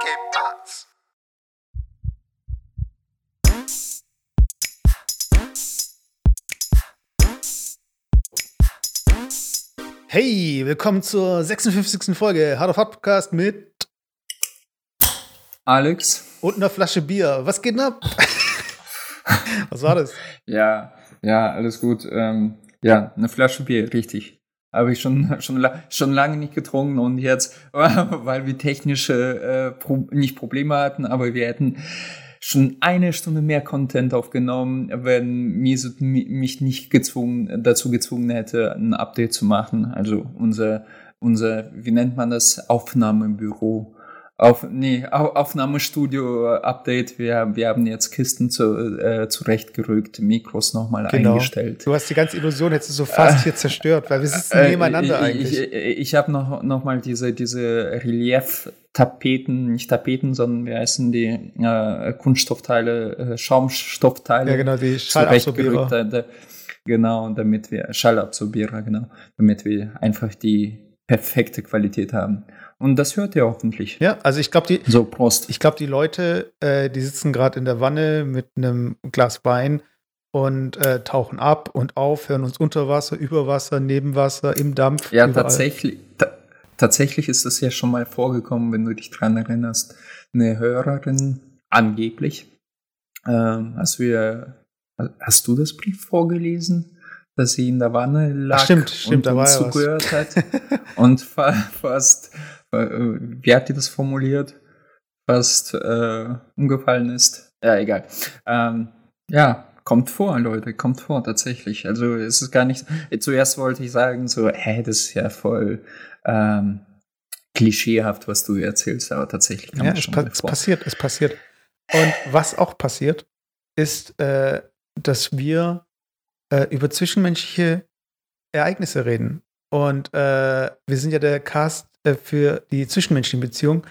¿Qué pasa? Hey, willkommen zur 56. Folge Hard of Hard Podcast mit Alex. und einer Flasche Bier. Was geht denn ab? Was war das? Ja, ja, alles gut. Ähm, ja, eine Flasche Bier, richtig. Habe ich schon, schon, schon lange nicht getrunken und jetzt, weil wir technische, äh, Pro nicht Probleme hatten, aber wir hätten schon eine Stunde mehr Content aufgenommen, wenn Mesut mi- mich nicht gezwungen, dazu gezwungen hätte, ein Update zu machen. Also unser, unser, wie nennt man das, Aufnahmebüro. Auf, nee, Au- Aufnahmestudio-Update. Wir, wir haben jetzt Kisten zu, äh, zurechtgerückt, Mikros nochmal Genau. eingestellt. Du hast die ganze Illusion jetzt so fast hier zerstört, weil wir sitzen Äh, nebeneinander ich, eigentlich. Ich, ich, ich habe noch, noch mal diese, diese Relief-Tapeten, nicht Tapeten, sondern wie heißen die äh, Kunststoffteile, äh, Schaumstoffteile. ja, genau, die. Schallabsorbierer. Da, da, genau, damit wir Schallabsorbierer, genau, damit wir einfach die perfekte Qualität haben. Und das hört ihr hoffentlich. Ja, also ich glaube, die, So, Prost. ich glaube, die Leute, äh, die sitzen gerade in der Wanne mit einem Glas Wein und äh, tauchen ab und auf, hören uns unter Wasser, über Wasser, neben Wasser, im Dampf. Ja, überall. tatsächlich, ta tatsächlich ist das ja schon mal vorgekommen, wenn du dich dran erinnerst. Eine Hörerin, angeblich, ähm, hast du ja, hast du das Brief vorgelesen? Dass sie in der Wanne lag Ach, stimmt, stimmt, und uns was. zugehört hat und fa fast, wie hat die das formuliert? Fast äh, umgefallen ist. Ja, egal. Ähm, ja, kommt vor, Leute, kommt vor, tatsächlich. Also es ist gar nicht. Zuerst wollte ich sagen, so, hä, das ist ja voll ähm, klischeehaft, was du erzählst, aber tatsächlich kam Ja, es, pa es passiert, es passiert. Und was auch passiert, ist, äh, dass wir äh, über zwischenmenschliche Ereignisse reden. Und äh, wir sind ja der Cast äh, für die zwischenmenschlichen Beziehungen.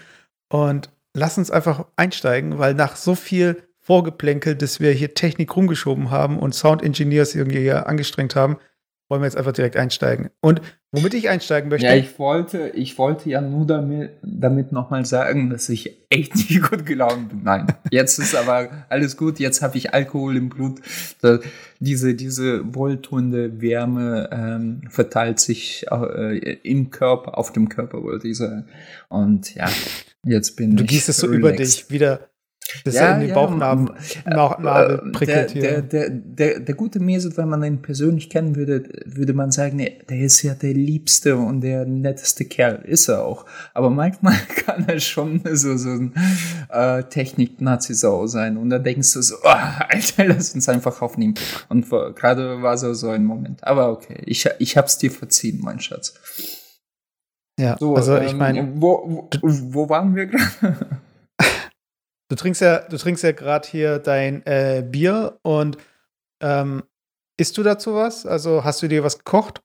Und lass uns einfach einsteigen, weil nach so viel Vorgeplänkel, dass wir hier Technik rumgeschoben haben und Sound Engineers irgendwie hier angestrengt haben, wollen wir jetzt einfach direkt einsteigen. Und womit ich einsteigen möchte, Ja, ich wollte, ich wollte ja nur damit, damit nochmal sagen, dass ich echt nicht gut gelaunt bin. Nein, jetzt ist aber alles gut. Jetzt habe ich Alkohol im Blut. Diese, diese wohltuende Wärme ähm, verteilt sich äh, im Körper, auf dem Körper, wollte ich sagen. Und ja, jetzt bin du ich gießt es so über relaxed. dich wieder, dass er in den Bauchnabel m- Bauch- Nabel äh, prickelt der, hier. Der, der, der, der gute Mesut, wenn man ihn persönlich kennen würde, würde man sagen, nee, der ist ja der liebste und der netteste Kerl. Ist er auch. Aber manchmal kann er schon so, so ein äh, Technik-Nazi-Sau sein. Und da denkst du so, oh, Alter, lass uns einfach aufnehmen. Und gerade war so, so ein Moment. Aber okay, ich, ich hab's dir verziehen, mein Schatz. Ja, So, also ich ähm, meine, wo, wo, wo waren wir gerade? du trinkst ja, du trinkst ja gerade hier dein äh, Bier und ähm, isst du dazu was? Also hast du dir was gekocht?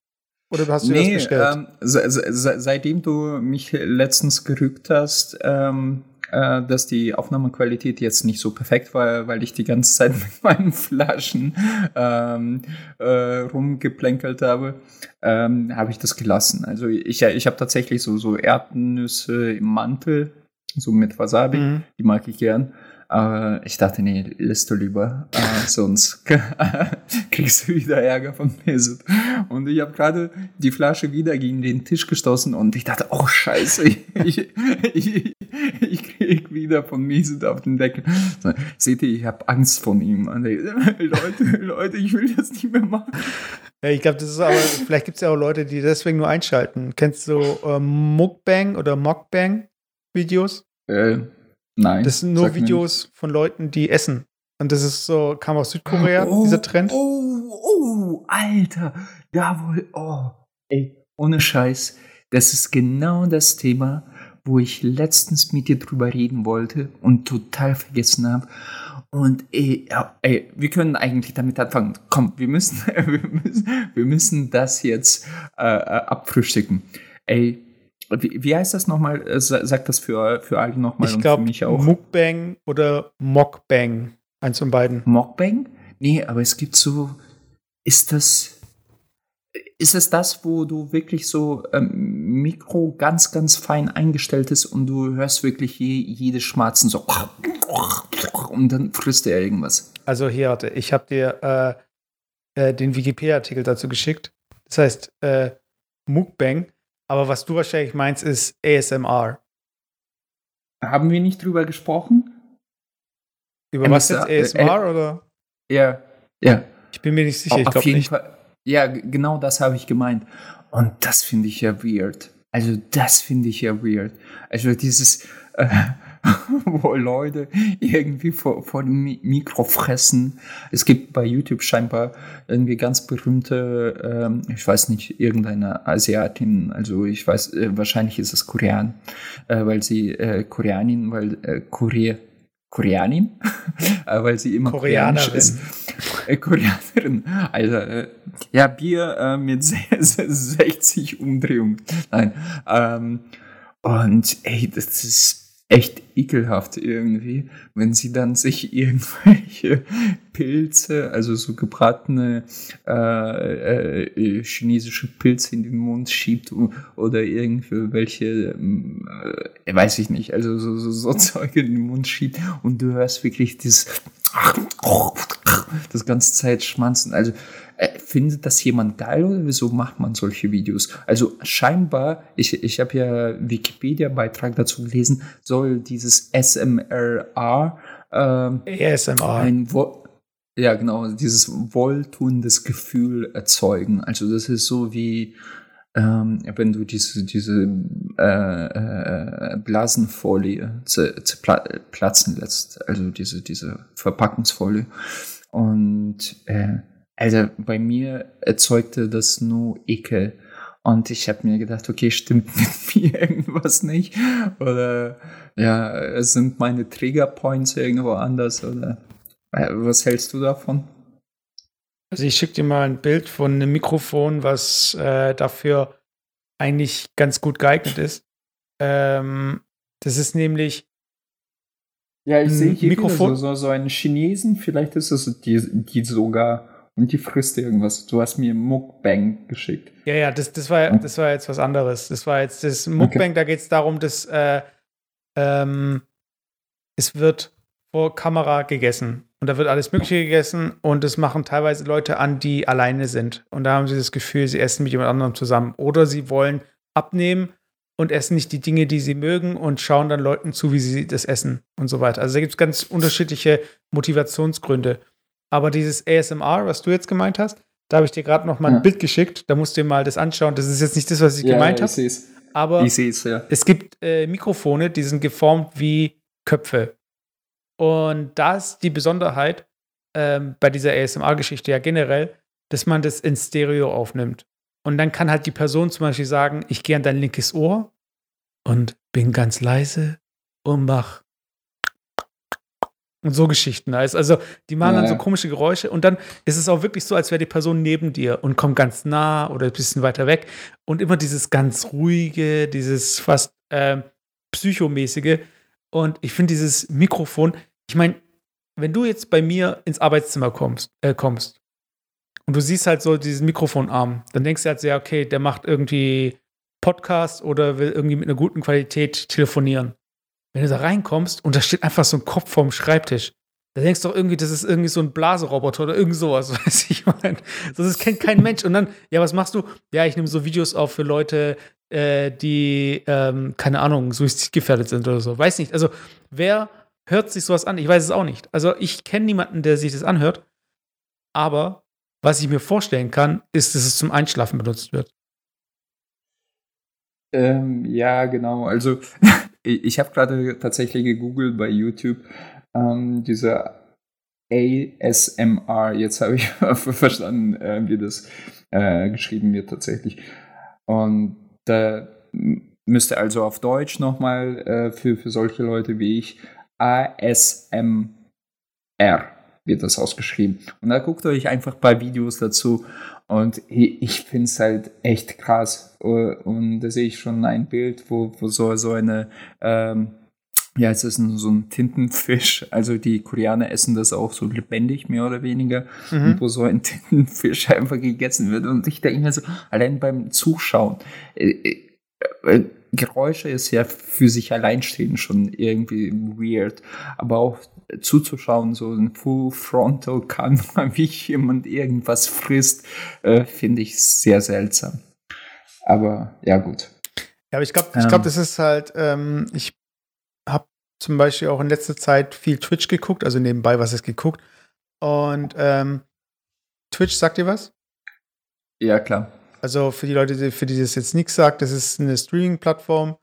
Oder hast du dir Nee, was bestellt? ähm, se se se seitdem du mich letztens gerügt hast, ähm, äh, dass die Aufnahmequalität jetzt nicht so perfekt war, weil ich die ganze Zeit mit meinen Flaschen ähm, äh, rumgeplänkelt habe, ähm, habe ich das gelassen. Also ich, ich habe tatsächlich so, so Erdnüsse im Mantel, so mit Wasabi, Mhm. die mag ich gern. Aber ich dachte, nee, lässt du lieber, äh, sonst kriegst du wieder Ärger von Mesut. Und ich habe gerade die Flasche wieder gegen den Tisch gestoßen und ich dachte, oh scheiße, ich, ich, ich krieg wieder von Mesut auf den Deckel. So, seht ihr, ich habe Angst vor ihm. Ich, Leute, Leute, ich will das nicht mehr machen. Ja, ich glaube, das ist aber, vielleicht gibt es ja auch Leute, die deswegen nur einschalten. Kennst du ähm, Mukbang oder Mockbang-Videos? Äh, nein. Das sind nur Videos von Leuten, die essen. Und das ist so, kam aus Südkorea, Oh, dieser Trend. Oh, oh, Alter. Jawohl. Oh, ey, ohne Scheiß. Das ist genau das Thema, wo ich letztens mit dir drüber reden wollte und total vergessen habe. Und ey, ey, wir können eigentlich damit anfangen. Komm, wir müssen, wir müssen, wir müssen das jetzt äh, äh, abfrühstücken. Ey, wie, wie heißt das nochmal? Äh, sa- Sag das für, für alle nochmal Ich und glaube, für mich auch. Mukbang oder Mockbang. Eins von beiden. Mockbang? Nee, aber es gibt so. Ist das. Ist es das, wo du wirklich so ähm, Mikro ganz, ganz fein eingestellt ist und du hörst wirklich je, jedes Schmatzen so und dann frisst er irgendwas. Also hier, warte, ich habe dir äh, äh, den Wikipedia-Artikel dazu geschickt. Das heißt äh, Mukbang, aber was du wahrscheinlich meinst, ist ASMR. Haben wir nicht drüber gesprochen? Über was jetzt ASMR oder? Ja, ja. Ich bin mir nicht sicher, ich glaube nicht. Fall, ja, genau das habe ich gemeint. Und das finde ich ja weird. Also das finde ich ja weird. Also dieses, äh, wo Leute irgendwie vor, vor dem Mikro fressen. Es gibt bei YouTube scheinbar irgendwie ganz berühmte, ähm, ich weiß nicht, irgendeine Asiatin, also ich weiß, äh, wahrscheinlich ist es Korean, äh, weil sie äh, Koreanin, weil äh, Korea Koreanin, äh, weil sie immer Koreanerin ist. Äh, Koreanerin. Also, äh, ja, Bier äh, mit 60 Umdrehungen. Nein. Ähm, und ey, das ist echt ekelhaft irgendwie, wenn sie dann sich irgendwelche Pilze, also so gebratene äh, äh, chinesische Pilze in den Mund schiebt oder irgendwelche, äh, weiß ich nicht, also so, so, so Zeug in den Mund schiebt und du hörst wirklich dieses das ganze Zeit schmanzen. Also äh, findet das jemand geil oder wieso macht man solche Videos? Also scheinbar, ich, ich habe ja Wikipedia-Beitrag dazu gelesen, soll dieses SMRA ähm, ASMR. ein Wo ja genau, dieses wohltuendes Gefühl erzeugen. Also das ist so wie ähm, wenn du diese, diese äh, äh, Blasenfolie platzen lässt, also diese, diese Verpackungsfolie. Und äh, also bei mir erzeugte das nur Ekel. Und ich habe mir gedacht, okay, stimmt mit mir irgendwas nicht? Oder ja, sind meine Triggerpoints irgendwo anders? Oder äh, was hältst du davon? Also ich schicke dir mal ein Bild von einem Mikrofon, was äh, dafür eigentlich ganz gut geeignet ist. Ähm, das ist nämlich ja, ich sehe hier Mikrofon. So, so, einen Chinesen, vielleicht ist es die, die sogar und die frisst irgendwas. Du hast mir Mukbang geschickt. Ja, ja, das, das, war, das war jetzt was anderes. Das war jetzt das Mukbang, okay. da geht es darum, dass äh, ähm, es wird vor Kamera gegessen. Und da wird alles Mögliche gegessen und das machen teilweise Leute an, die alleine sind. Und da haben sie das Gefühl, sie essen mit jemand anderem zusammen. Oder sie wollen abnehmen und essen nicht die Dinge, die sie mögen und schauen dann Leuten zu, wie sie das essen und so weiter. Also da gibt es ganz unterschiedliche Motivationsgründe. Aber dieses ASMR, was du jetzt gemeint hast, da habe ich dir gerade noch mal ein ja. Bild geschickt. Da musst du dir mal das anschauen. Das ist jetzt nicht das, was ich ja, gemeint habe. Aber ich ja. es gibt äh, Mikrofone, die sind geformt wie Köpfe. Und da ist die Besonderheit ähm, bei dieser ASMR-Geschichte ja generell, dass man das in Stereo aufnimmt. Und dann kann halt die Person zum Beispiel sagen, ich gehe an dein linkes Ohr und bin ganz leise und mach und so Geschichten. Also, die machen ja, dann so komische Geräusche und dann ist es auch wirklich so, als wäre die Person neben dir und kommt ganz nah oder ein bisschen weiter weg. Und immer dieses ganz ruhige, dieses fast äh, psychomäßige. Und ich finde dieses Mikrofon, ich meine, wenn du jetzt bei mir ins Arbeitszimmer kommst, äh, kommst und du siehst halt so diesen Mikrofonarm, dann denkst du halt sehr, okay, der macht irgendwie Podcast oder will irgendwie mit einer guten Qualität telefonieren wenn du da reinkommst und da steht einfach so ein Kopf vorm Schreibtisch, da denkst du doch irgendwie, das ist irgendwie so ein Blaseroboter oder irgend sowas, weiß ich meine. Das kennt kein Mensch. Und dann, ja, was machst du? Ja, ich nehme so Videos auf für Leute, äh, die, ähm, keine Ahnung, suizidgefährdet sind oder so. Weiß nicht. Also, wer hört sich sowas an? Ich weiß es auch nicht. Also, ich kenne niemanden, der sich das anhört. Aber was ich mir vorstellen kann, ist, dass es zum Einschlafen benutzt wird. Ähm, ja, genau. Also ich habe gerade tatsächlich gegoogelt bei YouTube ähm, diese ASMR. Jetzt habe ich verstanden, äh, wie das äh, geschrieben wird tatsächlich. Und da müsste also auf Deutsch nochmal äh, für, für solche Leute wie ich ASMR wird das ausgeschrieben. Und da guckt euch einfach ein paar Videos dazu und ich finde es halt echt krass. Und da sehe ich schon ein Bild, wo, wo so, so eine, ähm, ja, es ist ein, so ein Tintenfisch. Also die Koreaner essen das auch so lebendig, mehr oder weniger. Mhm. Und wo so ein Tintenfisch einfach gegessen wird. Und ich denke mir so, allein beim Zuschauen, äh, äh äh, Geräusche ist ja für sich allein stehen schon irgendwie weird. Aber auch zuzuschauen, so ein Full Frontal kann, wie jemand irgendwas frisst, äh, finde ich sehr seltsam. Aber ja, gut. Ja, aber ich glaube, ich glaube, ähm. das ist halt, ähm, ich habe zum Beispiel auch in letzter Zeit viel Twitch geguckt, also nebenbei was ist geguckt. Und ähm, Twitch, sagt ihr was? Ja, klar. Also für die Leute, für die das jetzt nichts sagt, das ist eine Streaming-Plattform,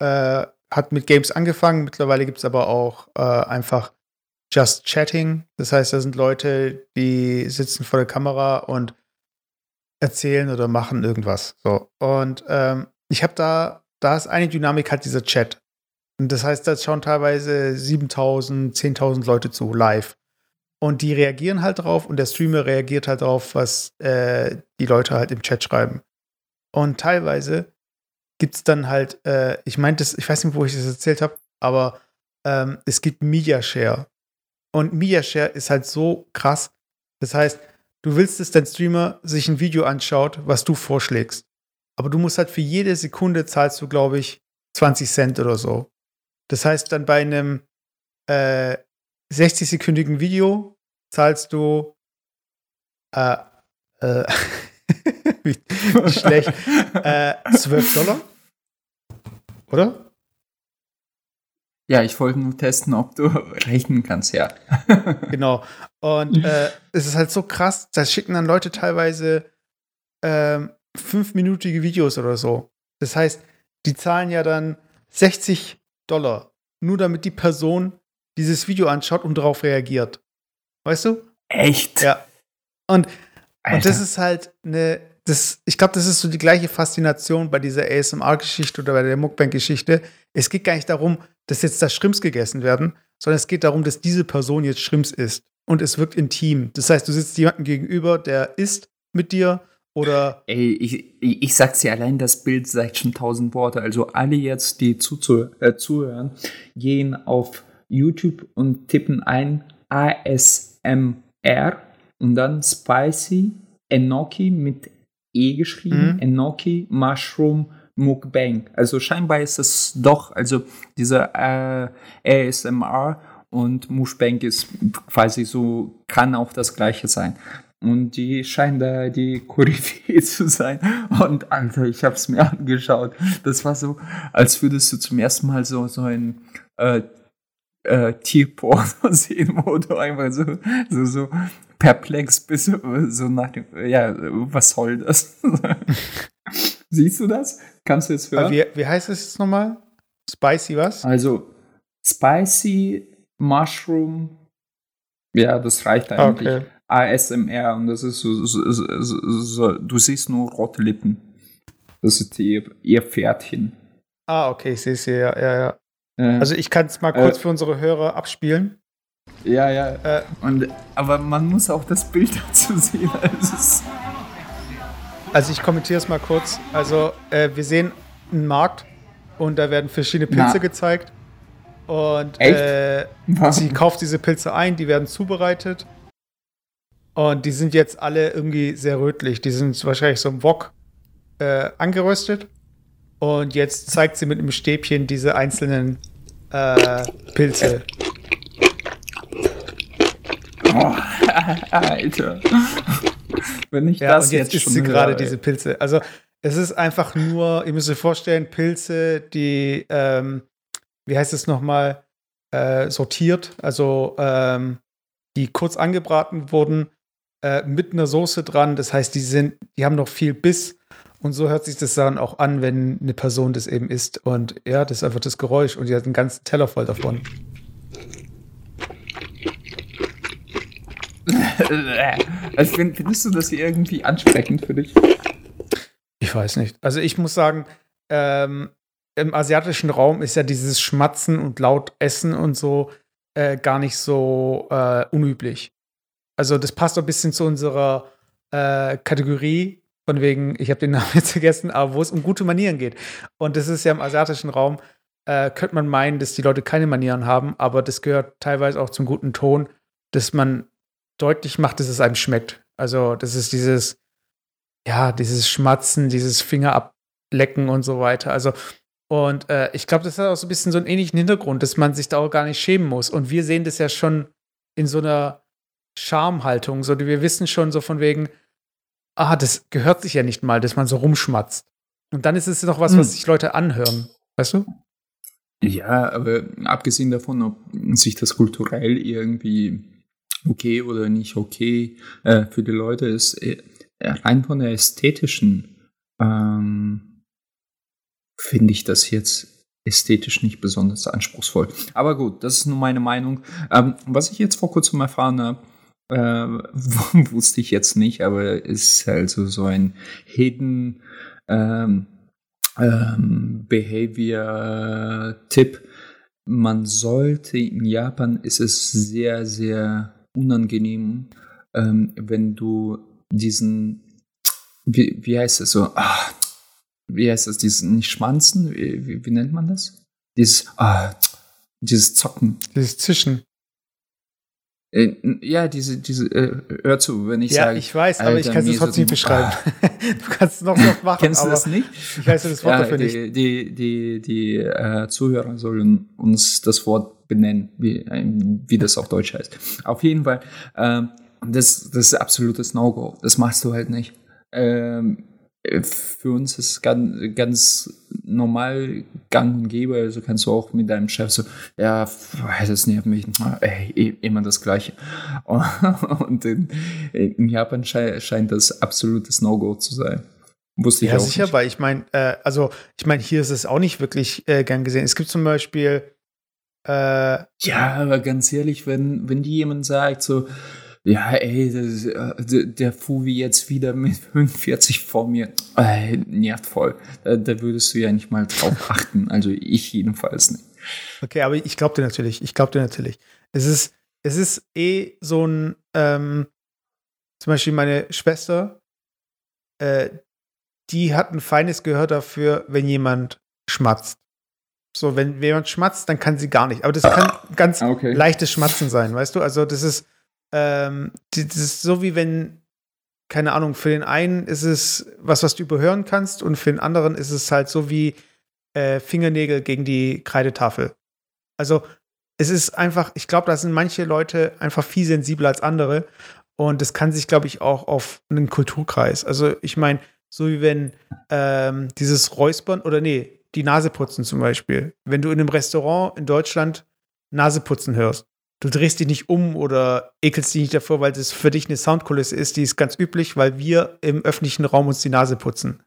äh, hat mit Games angefangen, mittlerweile gibt es aber auch äh, einfach Just Chatting. Das heißt, da sind Leute, die sitzen vor der Kamera und erzählen oder machen irgendwas. So. Und ähm, ich habe da, da ist eine Dynamik halt dieser Chat. Und das heißt, da schauen teilweise 7000, 10.000 Leute zu, live. Und die reagieren halt drauf und der Streamer reagiert halt drauf, was äh, die Leute halt im Chat schreiben. Und teilweise gibt es dann halt, äh, ich meinte, ich weiß nicht, wo ich das erzählt habe, aber ähm, es gibt Media Share. Und Media Share ist halt so krass. Das heißt, du willst, dass dein Streamer sich ein Video anschaut, was du vorschlägst. Aber du musst halt für jede Sekunde zahlst du, glaube ich, 20 Cent oder so. Das heißt, dann bei einem äh, 60-sekündigen Video zahlst du äh, äh, wie, wie schlecht äh, 12 Dollar? Oder? Ja, ich wollte nur testen, ob du rechnen kannst, ja. genau. Und äh, es ist halt so krass, da schicken dann Leute teilweise ähm, fünfminütige Videos oder so. Das heißt, die zahlen ja dann 60 Dollar, nur damit die Person dieses Video anschaut und darauf reagiert. Weißt du? Echt? Ja. Und, und das ist halt eine, das, ich glaube, das ist so die gleiche Faszination bei dieser ASMR-Geschichte oder bei der Mukbang-Geschichte. Es geht gar nicht darum, dass jetzt da Shrimps gegessen werden, sondern es geht darum, dass diese Person jetzt Shrimps isst. Und es wirkt intim. Das heißt, du sitzt jemandem gegenüber, der isst mit dir oder. Ey, ich, ich sag's dir allein, das Bild sagt schon tausend Worte. Also alle jetzt, die zuzu äh, zuhören, gehen auf YouTube und tippen ein ASMR und dann Spicy Enoki mit E geschrieben, mhm. Enoki Mushroom Mukbang. Also scheinbar ist es doch, also dieser äh, ASMR und Mukbang ist quasi so, kann auch das gleiche sein. Und die scheinen da die Koryphäe zu sein. Und Alter, ich hab's mir angeschaut. Das war so, als würdest du zum ersten Mal so, so ein äh, äh, Tierporno sehen, wo du einfach so, so, so perplex bist, so nach dem, ja, was soll das? Siehst du das? Kannst du jetzt hören? Wie, wie heißt es jetzt nochmal? Spicy was? Also, Spicy Mushroom. Ja, das reicht eigentlich. Okay. ASMR und das ist so, so, so, so, du siehst nur rote Lippen. Das ist ihr, ihr Pferdchen. Ah, okay, ich sehe es hier, ja, ja, ja. Äh, also ich kann es mal kurz äh, für unsere Hörer abspielen. Ja, ja. Äh, und, aber man muss auch das Bild dazu sehen. Also, also ich kommentiere es mal kurz. Also äh, wir sehen einen Markt und da werden verschiedene Pilze Na. gezeigt. Und äh, sie kauft diese Pilze ein, die werden zubereitet. Und die sind jetzt alle irgendwie sehr rötlich. Die sind wahrscheinlich so im Wok äh, angeröstet. Und jetzt zeigt sie mit einem Stäbchen diese einzelnen äh, Pilze. Oh, Alter. Wenn ich ja, das und jetzt, jetzt isst sie gerade diese Pilze. Also es ist einfach nur, ihr müsst euch vorstellen, Pilze, die, ähm, wie heißt es nochmal, äh, sortiert, also ähm, die kurz angebraten wurden, äh, mit einer Soße dran. Das heißt, die sind, die haben noch viel Biss und so hört sich das dann auch an, wenn eine Person das eben isst. Und ja, das ist einfach das Geräusch und die hat einen ganzen Teller voll davon. also findest du das hier irgendwie ansprechend für dich? Ich weiß nicht. Also ich muss sagen, ähm, im asiatischen Raum ist ja dieses Schmatzen und laut Essen und so äh, gar nicht so äh, unüblich. Also das passt ein bisschen zu unserer äh, Kategorie von wegen, ich habe den Namen jetzt vergessen, aber wo es um gute Manieren geht. Und das ist ja im asiatischen Raum, äh, könnte man meinen, dass die Leute keine Manieren haben, aber das gehört teilweise auch zum guten Ton, dass man deutlich macht, dass es einem schmeckt. Also, das ist dieses, ja, dieses Schmatzen, dieses Finger lecken und so weiter. Also, und äh, ich glaube, das hat auch so ein bisschen so einen ähnlichen Hintergrund, dass man sich da auch gar nicht schämen muss. Und wir sehen das ja schon in so einer Schamhaltung. So, wir wissen schon so von wegen, ah, das gehört sich ja nicht mal, dass man so rumschmatzt. Und dann ist es noch was, hm. was sich Leute anhören. Weißt du? Ja, aber abgesehen davon, ob sich das kulturell irgendwie okay oder nicht okay äh, für die Leute ist, äh, rein von der ästhetischen ähm, finde ich das jetzt ästhetisch nicht besonders anspruchsvoll. Aber gut, das ist nur meine Meinung. Ähm, was ich jetzt vor kurzem erfahren habe, äh, wusste ich jetzt nicht, aber ist also so ein Hidden ähm, ähm, Behavior-Tipp. Man sollte in Japan ist es sehr, sehr unangenehm, ähm, wenn du diesen, wie, wie heißt es so, ah, wie heißt das, diesen, Schmanzen, wie, wie, wie nennt man das? Dieses, ah, dieses Zocken. Dieses Zischen. Äh, ja, diese, diese, äh, hör zu, wenn ich ja, sage. Ja, ich weiß, aber ich kann es trotzdem nicht beschreiben. du kannst es noch so machen. Kennst du das nicht? Ich weiß das Wort ja, dafür die, nicht. Die, die, die äh, Zuhörer sollen uns das Wort benennen, wie, äh, wie das auf Deutsch heißt. Auf jeden Fall, ähm, das, das ist absolutes No-Go. Das machst du halt nicht. Ähm, für uns ist ganz, ganz normal gang und gäbe. Also kannst du auch mit deinem Chef so, ja, das nervt mich, ey, immer das Gleiche. Und in, in Japan scheint das absolutes No-Go zu sein. Wusste ich ja, auch sicher, nicht. weil ich meine, äh, also ich meine, hier ist es auch nicht wirklich äh, gern gesehen. Es gibt zum Beispiel äh, ja, aber ganz ehrlich, wenn, wenn die jemand sagt, so, ja, ey, das, äh, der Fuvi jetzt wieder mit 45 vor mir, äh, nervt voll. Da, da, würdest du ja nicht mal drauf achten. Also ich jedenfalls nicht. Okay, aber ich glaube dir natürlich. Ich glaube dir natürlich. Es ist, es ist eh so ein, ähm, zum Beispiel meine Schwester, äh, die hat ein feines Gehör dafür, wenn jemand schmatzt. So, wenn jemand schmatzt, dann kann sie gar nicht. Aber das kann ganz okay. leichtes Schmatzen sein, weißt du? Also, das ist, ähm, das ist so wie wenn, keine Ahnung, für den einen ist es was, was du überhören kannst und für den anderen ist es halt so wie äh, Fingernägel gegen die Kreidetafel. Also es ist einfach, ich glaube, da sind manche Leute einfach viel sensibler als andere und das kann sich, glaube ich, auch auf einen Kulturkreis. Also ich meine, so wie wenn ähm, dieses Räuspern oder nee, die Nase putzen zum Beispiel. Wenn du in einem Restaurant in Deutschland Nase putzen hörst, du drehst dich nicht um oder ekelst dich nicht davor, weil das für dich eine Soundkulisse ist, die ist ganz üblich, weil wir im öffentlichen Raum uns die Nase putzen.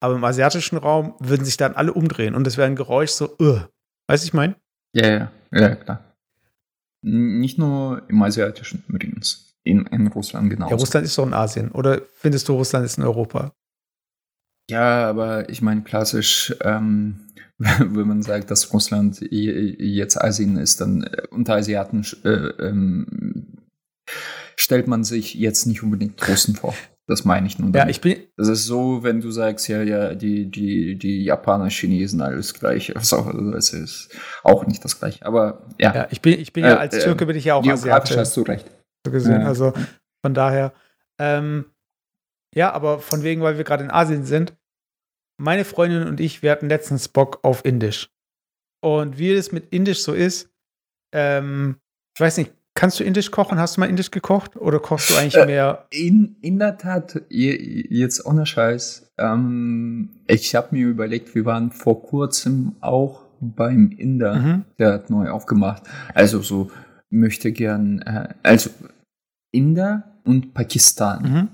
Aber im asiatischen Raum würden sich dann alle umdrehen und es wäre ein Geräusch so, uh. weißt du, ich meine? Ja, ja, ja, klar. Nicht nur im asiatischen übrigens. In, in Russland genau. Ja, Russland ist doch in Asien. Oder findest du, Russland ist in Europa? Ja, aber ich meine, klassisch ähm, wenn man sagt, dass Russland jetzt Asien ist, dann äh, unter Asiaten äh, ähm, stellt man sich jetzt nicht unbedingt Russen vor. Das meine ich nur. Damit. Ja, ich bin. Das ist so, wenn du sagst, ja, ja, die, die, die Japaner, Chinesen, alles gleiche. Also, das ist auch nicht das gleiche. Aber ja. Ja, ich bin, ich bin ja äh, als äh, Türke bin ich ja auch Asiate. hast du recht. So gesehen. Ja. Also von daher. Ähm, ja, aber von wegen, weil wir gerade in Asien sind, meine Freundin und ich, wir hatten letztens Bock auf Indisch. Und wie es mit Indisch so ist, ähm, ich weiß nicht, kannst du Indisch kochen? Hast du mal Indisch gekocht? Oder kochst du eigentlich mehr? In, in der Tat, jetzt ohne Scheiß. Ähm, ich habe mir überlegt, wir waren vor kurzem auch beim Inder, mhm. der hat neu aufgemacht. Also so möchte gern, äh, also Inder und Pakistan. Mhm.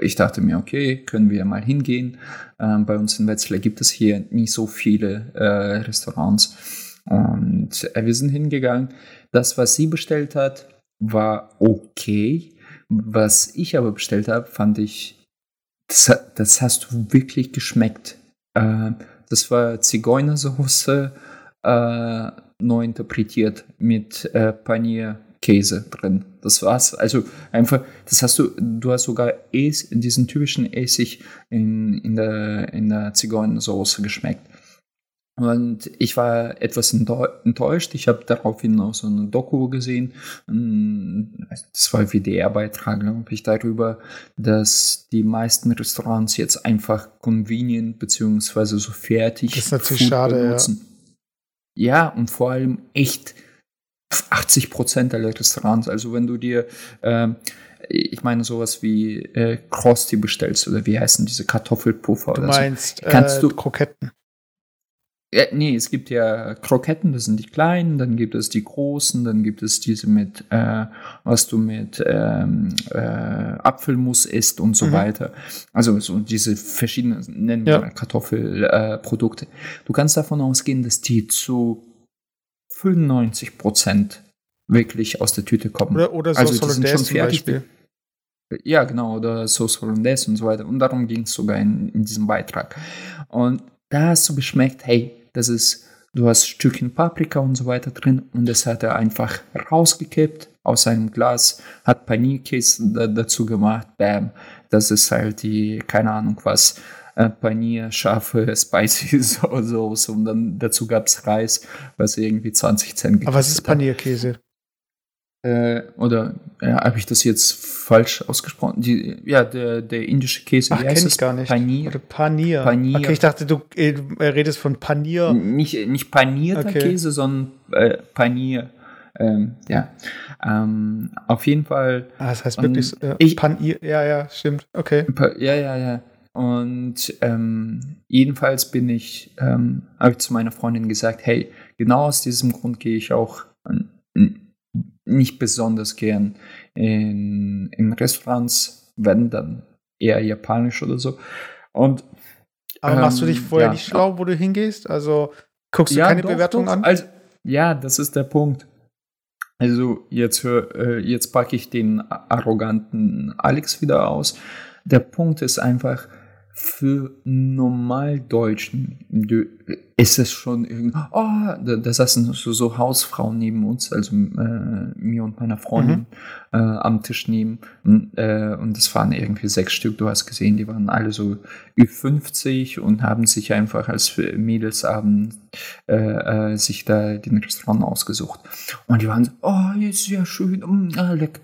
Ich dachte mir, okay, können wir mal hingehen. Ähm, bei uns in Wetzlar gibt es hier nicht so viele äh, Restaurants. Und äh, wir sind hingegangen. Das, was sie bestellt hat, war okay. Was ich aber bestellt habe, fand ich, das, das hast du wirklich geschmeckt. Äh, das war Zigeunersoße, äh, neu interpretiert mit äh, Panier Käse drin. Das war's. Also einfach, das hast du, du hast sogar es, diesen typischen Essig in, in der, in der Zigeunersoße geschmeckt. Und ich war etwas enttäuscht. Ich habe daraufhin auch so eine Doku gesehen. Das war ein WDR-Beitrag, glaube ich, darüber, dass die meisten Restaurants jetzt einfach convenient beziehungsweise so fertig das ist natürlich Food schade, benutzen. Ja. ja, und vor allem echt 80 Prozent aller Restaurants. Also wenn du dir, äh, ich meine sowas wie äh, Krusty bestellst oder wie heißen diese Kartoffelpuffer du oder meinst, so, kannst äh, du Kroketten. Ja, nee, es gibt ja Kroketten, das sind die kleinen, dann gibt es die großen, dann gibt es diese mit, äh, was du mit ähm, äh, Apfelmus isst und so mhm. weiter. Also so diese verschiedenen, nennen wir ja. Kartoffelprodukte. Äh, du kannst davon ausgehen, dass die zu 95 Prozent wirklich aus der Tüte kommen. Oder, oder so also die sind schon fertig. Ja, genau, oder Sauce Hollandaise und so weiter. Und darum ging es sogar in, in diesem Beitrag. Und da hast du geschmeckt, hey, das ist, du hast Stückchen Paprika und so weiter drin und das hat er einfach rausgekippt aus seinem Glas, hat Panierkäse da, dazu gemacht, bam, das ist halt die, keine Ahnung was, äh, Panier, scharfe, spicy Soße und dann dazu gab es Reis, was irgendwie 20 Cent gekostet Aber was ist Panierkäse? Äh, oder ja, habe ich das jetzt falsch ausgesprochen? Die, ja, der, der indische Käse, Ach, heißt ich gar nicht. Panier. Oder Panier. Panier. Okay, ich dachte, du äh, redest von Panier. Nicht, nicht panierter okay. Käse, sondern äh, Panier. Ähm, ja. Ähm, auf jeden Fall. Ah, das heißt wirklich äh, ich, Panier. Ja, ja, stimmt. Okay. Ja, ja, ja. Und ähm, jedenfalls bin ich, ähm, habe ich zu meiner Freundin gesagt, hey, genau aus diesem Grund gehe ich auch nicht besonders gern in, in Restaurants, wenn dann eher japanisch oder so. Und aber ähm, machst du dich vorher ja, nicht schlau, wo du hingehst? Also guckst du ja, keine Bewertung an? Also, ja, das ist der Punkt. Also jetzt, äh, jetzt packe ich den arroganten Alex wieder aus. Der Punkt ist einfach, für Normaldeutschen ist es schon irgendwie, oh, da, da saßen so, so Hausfrauen neben uns, also äh, mir und meiner Freundin mhm. äh, am Tisch neben und, äh, und das waren irgendwie sechs Stück, du hast gesehen, die waren alle so Ü50 und haben sich einfach als Mädelsabend äh, äh, sich da den Restaurant ausgesucht und die waren so, oh, ist ja schön, mm, ah, lecker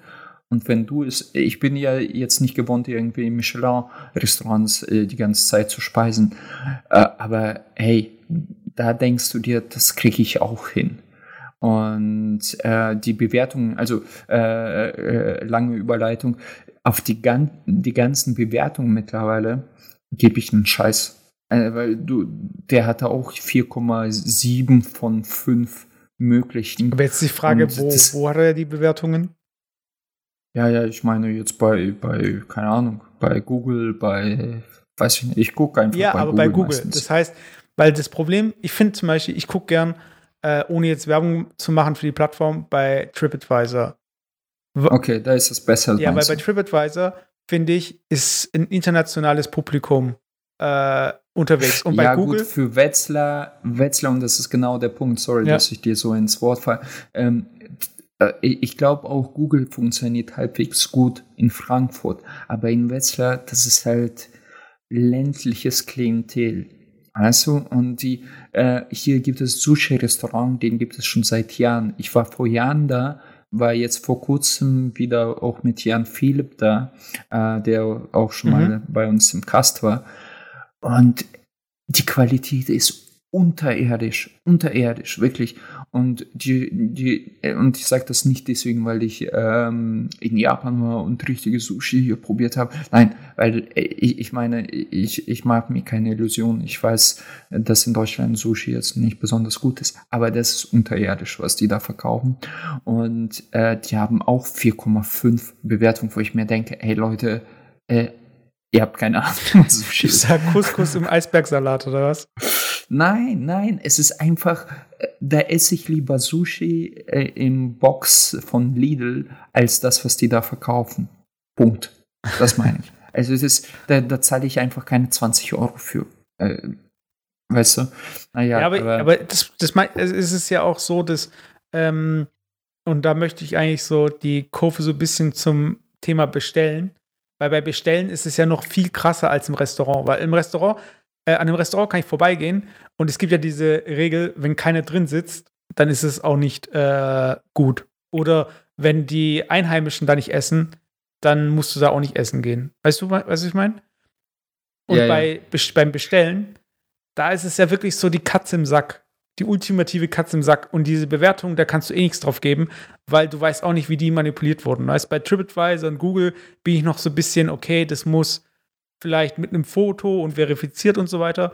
und wenn du es, ich bin ja jetzt nicht gewohnt, irgendwie in Michelin-Restaurants äh, die ganze Zeit zu speisen, äh, aber hey, da denkst du dir, das kriege ich auch hin. Und äh, die Bewertung, also äh, äh, lange Überleitung, auf die, gan die ganzen Bewertungen mittlerweile gebe ich einen Scheiß. Äh, weil du, der hatte auch 4,7 von 5 möglichen. Aber jetzt die Frage, wo, wo hat er die Bewertungen? Ja, ja, ich meine jetzt bei, bei, keine Ahnung, bei Google, bei, weiß ich nicht, ich gucke einfach ja, bei aber Google. bei Google. Meistens. Das heißt, weil das Problem, ich finde zum Beispiel, ich gucke gern, äh, ohne jetzt Werbung zu machen für die Plattform, bei TripAdvisor. Okay, da ist es besser. Ja, weil bei TripAdvisor, finde ich, ist ein internationales Publikum äh, unterwegs. Und bei ja, Google. Gut, für Wetzlar, Wetzlar, und das ist genau der Punkt, sorry, ja. dass ich dir so ins Wort falle. Ähm, äh, ich glaube auch Google funktioniert halbwegs gut in Frankfurt, aber in Wetzlar, das ist halt ländliches Klientel. Also, und die, äh, hier gibt es Sushi-Restaurant, den gibt es schon seit Jahren. Ich war vor Jahren da, war jetzt vor kurzem wieder auch mit Jan Philipp da, äh, der auch schon mhm. mal bei uns im Cast war. Und die Qualität ist unterirdisch, unterirdisch, wirklich. Und die, die, und ich sage das nicht deswegen, weil ich ähm, in Japan war und richtige Sushi hier probiert habe. Nein, weil ich, ich meine, ich, ich mag mir keine Illusion. Ich weiß, dass in Deutschland Sushi jetzt nicht besonders gut ist, aber das ist unterirdisch, was die da verkaufen. Und äh, die haben auch 4,5 Bewertungen, wo ich mir denke, hey Leute, äh, ihr habt keine Ahnung, was Sushi ist. Ich sag Couscous im Eisbergsalat, oder was? Nein, nein, es ist einfach, äh, da esse ich lieber Sushi äh, im Box von Lidl als das, was die da verkaufen. Punkt. Das meine ich. Also es ist, da, da zahle ich einfach keine 20 Euro für. Äh, weißt du? Naja, ja, aber, aber, aber das, das mein, es ist ja auch so, dass, ähm, und da möchte ich eigentlich so die Kurve so ein bisschen zum Thema bestellen. Weil bei Bestellen ist es ja noch viel krasser als im Restaurant. Weil im Restaurant äh, an einem Restaurant kann ich vorbeigehen und es gibt ja diese Regel, wenn keiner drin sitzt, dann ist es auch nicht äh, gut. Oder wenn die Einheimischen da nicht essen, dann musst du da auch nicht essen gehen. Weißt du, was ich meine? Und ja, bei, ja. beim Bestellen, da ist es ja wirklich so die Katze im Sack. Die ultimative Katze im Sack. Und diese Bewertung, da kannst du eh nichts drauf geben, weil du weißt auch nicht, wie die manipuliert wurden. Weißt bei TripAdvisor und Google bin ich noch so ein bisschen, okay, das muss vielleicht mit einem Foto und verifiziert und so weiter.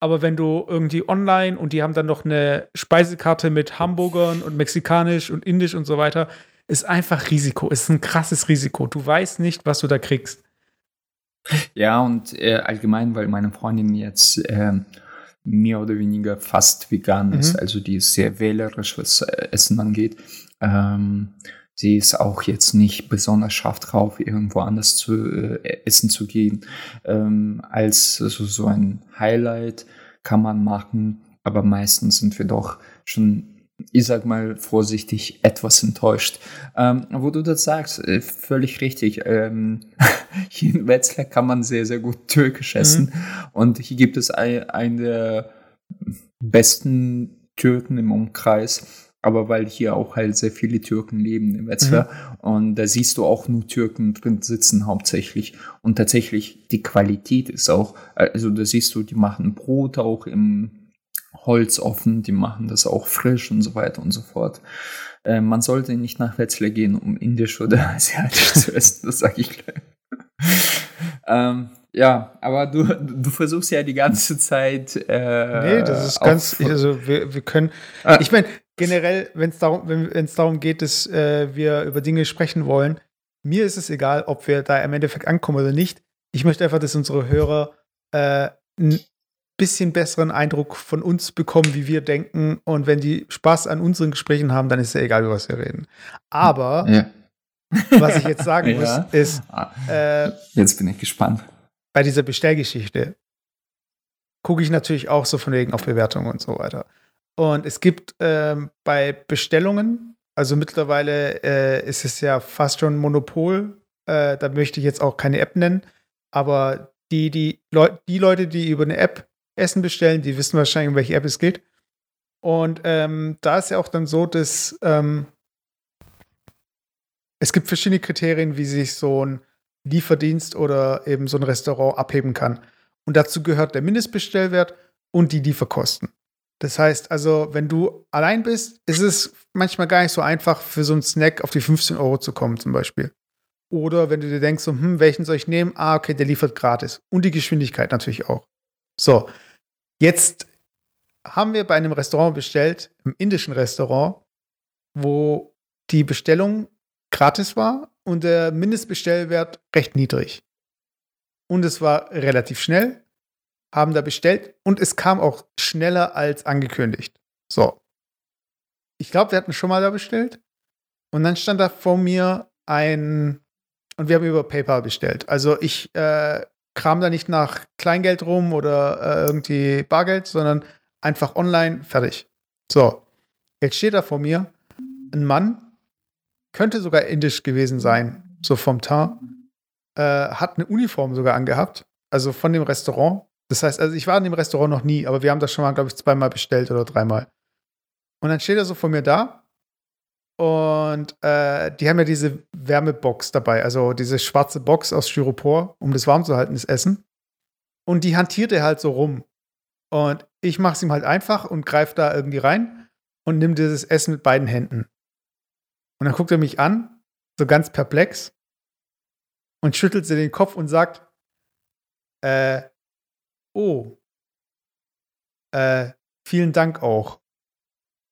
Aber wenn du irgendwie online und die haben dann noch eine Speisekarte mit Hamburgern und mexikanisch und indisch und so weiter, ist einfach Risiko. Ist ein krasses Risiko. Du weißt nicht, was du da kriegst. Ja, und äh, allgemein, weil meine Freundin jetzt äh, mehr oder weniger fast vegan mhm. ist, also die ist sehr wählerisch, was äh, Essen angeht. Ähm, sie ist auch jetzt nicht besonders scharf drauf, irgendwo anders zu äh, essen zu gehen. Ähm, als also so ein Highlight kann man machen, aber meistens sind wir doch schon ich sag mal vorsichtig, etwas enttäuscht. Ähm, wo du das sagst, äh, völlig richtig. Ähm, hier in Wetzlar kann man sehr, sehr gut türkisch mhm. essen. Mhm. Und hier gibt es ein, einen der besten Türken im Umkreis. Aber weil hier auch halt sehr viele Türken leben in Wetzlar. Mhm. Und da siehst du auch nur Türken drin sitzen hauptsächlich. Und tatsächlich, die Qualität ist auch, also da siehst du, die machen Brot auch im Holz offen, die machen das auch frisch und so weiter und so fort. Äh, man sollte nicht nach Wetzlar gehen, um indisch oder asiatisch zu essen, das sage ich gleich. ähm, ja, aber du, du versuchst ja die ganze Zeit. Äh, nee, das ist ganz. Also, wir, wir können. Ah. Ich meine, generell, wenn es darum, wenn, darum geht, dass äh, wir über Dinge sprechen wollen, mir ist es egal, ob wir da im Endeffekt ankommen oder nicht. Ich möchte einfach, dass unsere Hörer äh, bisschen besseren Eindruck von uns bekommen, wie wir denken. Und wenn die Spaß an unseren Gesprächen haben, dann ist es ja egal, über was wir reden. Aber ja. was ich jetzt sagen ja. muss, ist. Ah. Äh, jetzt bin ich gespannt. Bei dieser Bestellgeschichte gucke ich natürlich auch so von wegen auf Bewertungen und so weiter. Und es gibt ähm, bei Bestellungen, also mittlerweile äh, ist es ja fast schon Monopol. Äh, da möchte ich jetzt auch keine App nennen, aber die, die, Leu die Leute, die über eine App Essen bestellen, die wissen wahrscheinlich, um welche App es geht. Und ähm, da ist ja auch dann so, dass ähm, es gibt verschiedene Kriterien, wie sich so ein Lieferdienst oder eben so ein Restaurant abheben kann. Und dazu gehört der Mindestbestellwert und die Lieferkosten. Das heißt also, wenn du allein bist, ist es manchmal gar nicht so einfach, für so einen Snack auf die 15 Euro zu kommen, zum Beispiel. Oder wenn du dir denkst, so, hm, welchen soll ich nehmen? Ah, okay, der liefert gratis. Und die Geschwindigkeit natürlich auch. So, Jetzt haben wir bei einem Restaurant bestellt, im indischen Restaurant, wo die Bestellung gratis war und der Mindestbestellwert recht niedrig. Und es war relativ schnell, haben da bestellt und es kam auch schneller als angekündigt. So. Ich glaube, wir hatten schon mal da bestellt. Und dann stand da vor mir ein, und wir haben über PayPal bestellt. Also ich äh, kram da nicht nach Kleingeld rum oder äh, irgendwie Bargeld, sondern einfach online, fertig. So, jetzt steht da vor mir ein Mann, könnte sogar indisch gewesen sein, so vom Teint, äh, hat eine Uniform sogar angehabt, also von dem Restaurant. Das heißt, also ich war in dem Restaurant noch nie, aber wir haben das schon mal, glaube ich, zweimal bestellt oder dreimal. Und dann steht er so vor mir da und äh, die haben ja diese Wärmebox dabei, also diese schwarze Box aus Styropor, um das warm zu halten, das Essen. Und die hantiert er halt so rum. Und ich mache es ihm halt einfach und greife da irgendwie rein und nimm dieses Essen mit beiden Händen. Und dann guckt er mich an, so ganz perplex, und schüttelt sie den Kopf und sagt, äh, oh, äh, vielen Dank auch.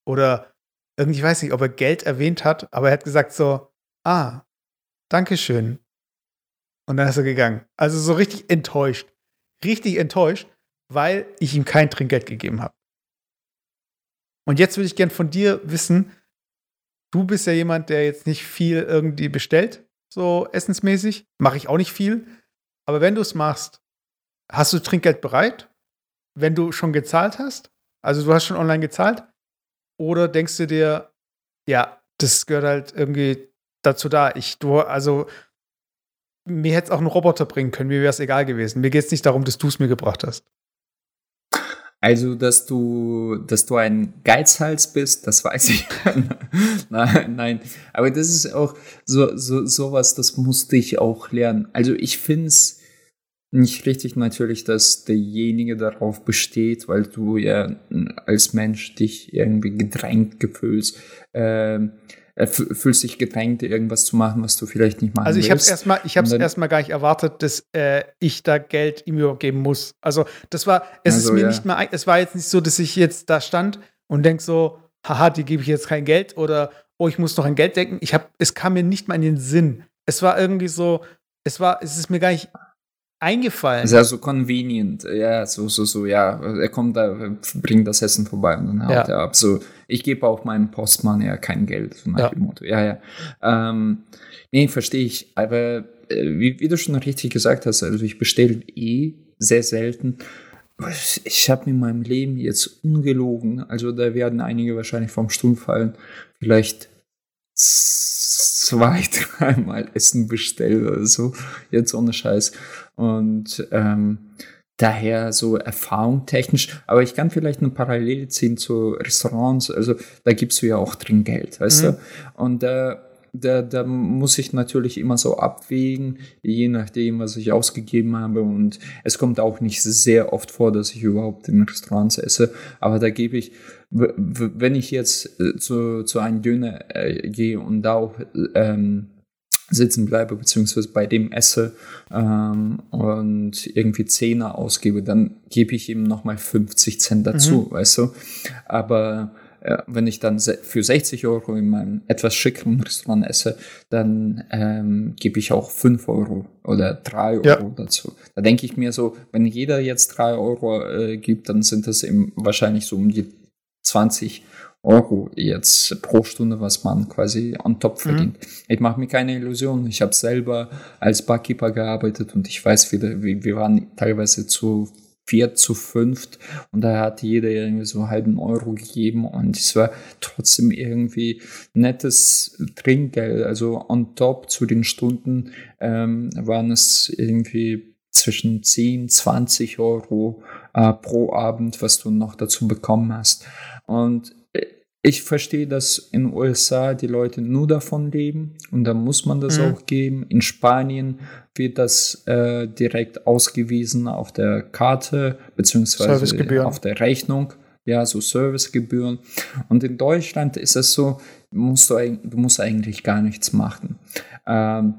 Oder irgendwie, ich weiß nicht, ob er Geld erwähnt hat, aber er hat gesagt so, ah, Dankeschön. Und dann ist er gegangen. Also so richtig enttäuscht. Richtig enttäuscht, weil ich ihm kein Trinkgeld gegeben habe. Und jetzt würde ich gern von dir wissen, du bist ja jemand, der jetzt nicht viel irgendwie bestellt, so essensmäßig. Mache ich auch nicht viel. Aber wenn du es machst, hast du Trinkgeld bereit? Wenn du schon gezahlt hast? Also du hast schon online gezahlt? Oder denkst du dir, ja, das gehört halt irgendwie dazu da. Ich, du, also, mir hätte es auch einen Roboter bringen können, mir wäre es egal gewesen. Mir geht es nicht darum, dass du es mir gebracht hast. Also, dass du, dass du ein Geizhals bist, das weiß ich. nein, nein. Aber das ist auch so, so, sowas, das musste ich auch lernen. Also, ich finde es nicht richtig natürlich, dass derjenige darauf besteht, weil du ja als Mensch dich irgendwie gedrängt gefühlst. Ähm, äh, fühlst dich gedrängt, irgendwas zu machen, was du vielleicht nicht machen Also ich habe es erstmal, ich habe es erstmal gar nicht erwartet, dass äh, ich da Geld ihm übergeben muss. Also das war, es also, ist mir ja. nicht mehr, es war jetzt nicht so, dass ich jetzt da stand und denk so, haha, die gebe ich jetzt kein Geld oder oh, ich muss noch an Geld denken. Ich habe, es kam mir nicht mal in den Sinn. Es war irgendwie so, es war, es ist mir gar nicht eingefallen. Sehr so convenient, ja, so, so, so, ja. Er kommt da, bringt das Essen vorbei und dann haut ja. er ab. So, ich gebe auch meinem Postmann ja kein Geld, so nach ja. dem Motto. Ja, ja. Ähm, nee, verstehe ich. Aber äh, wie, wie, du schon richtig gesagt hast, also ich bestelle eh sehr selten. Ich habe in meinem Leben jetzt ungelogen, also da werden einige wahrscheinlich vom Stuhl fallen, vielleicht zwei, dreimal Essen bestellt oder so. Jetzt ohne Scheiß. Und ähm, daher so erfahrungstechnisch, aber ich kann vielleicht eine Parallele ziehen zu Restaurants, also da gibst du ja auch Trinkgeld, weißt mhm. du? Und da, da, da muss ich natürlich immer so abwägen, je nachdem, was ich ausgegeben habe. Und es kommt auch nicht sehr oft vor, dass ich überhaupt in Restaurants esse, aber da gebe ich, wenn ich jetzt äh, zu, zu einem Döner äh, gehe und da auch ähm, sitzen bleibe, beziehungsweise bei dem esse ähm, und irgendwie Zehner ausgebe, dann gebe ich ihm nochmal 50 Cent dazu, mhm. weißt du. Aber äh, wenn ich dann für 60 Euro in meinem etwas schickeren Restaurant esse, dann ähm, gebe ich auch 5 Euro oder 3 Euro ja. dazu. Da denke ich mir so, wenn jeder jetzt 3 Euro äh, gibt, dann sind das eben wahrscheinlich so um die 20 Euro. Jetzt pro Stunde, was man quasi on top mhm. verdient. Mhm. Ich mache mir keine Illusionen. Ich habe selber als Barkeeper gearbeitet und ich weiß, wie, wir waren teilweise zu vier zu fünft und da hat jeder irgendwie so einen halben Euro gegeben und es war trotzdem irgendwie nettes Trinkgeld. Also on top zu den Stunden ähm, waren es irgendwie zwischen 10, 20 Euro äh, pro Abend, was du noch dazu bekommen hast. Und ich verstehe, dass in den USA die Leute nur davon leben und da muss man das mhm. auch geben. In Spanien wird das äh, direkt ausgewiesen auf der Karte beziehungsweise auf der Rechnung. Ja, so Servicegebühren. Und in Deutschland ist es so, musst du, du musst eigentlich gar nichts machen. Ähm,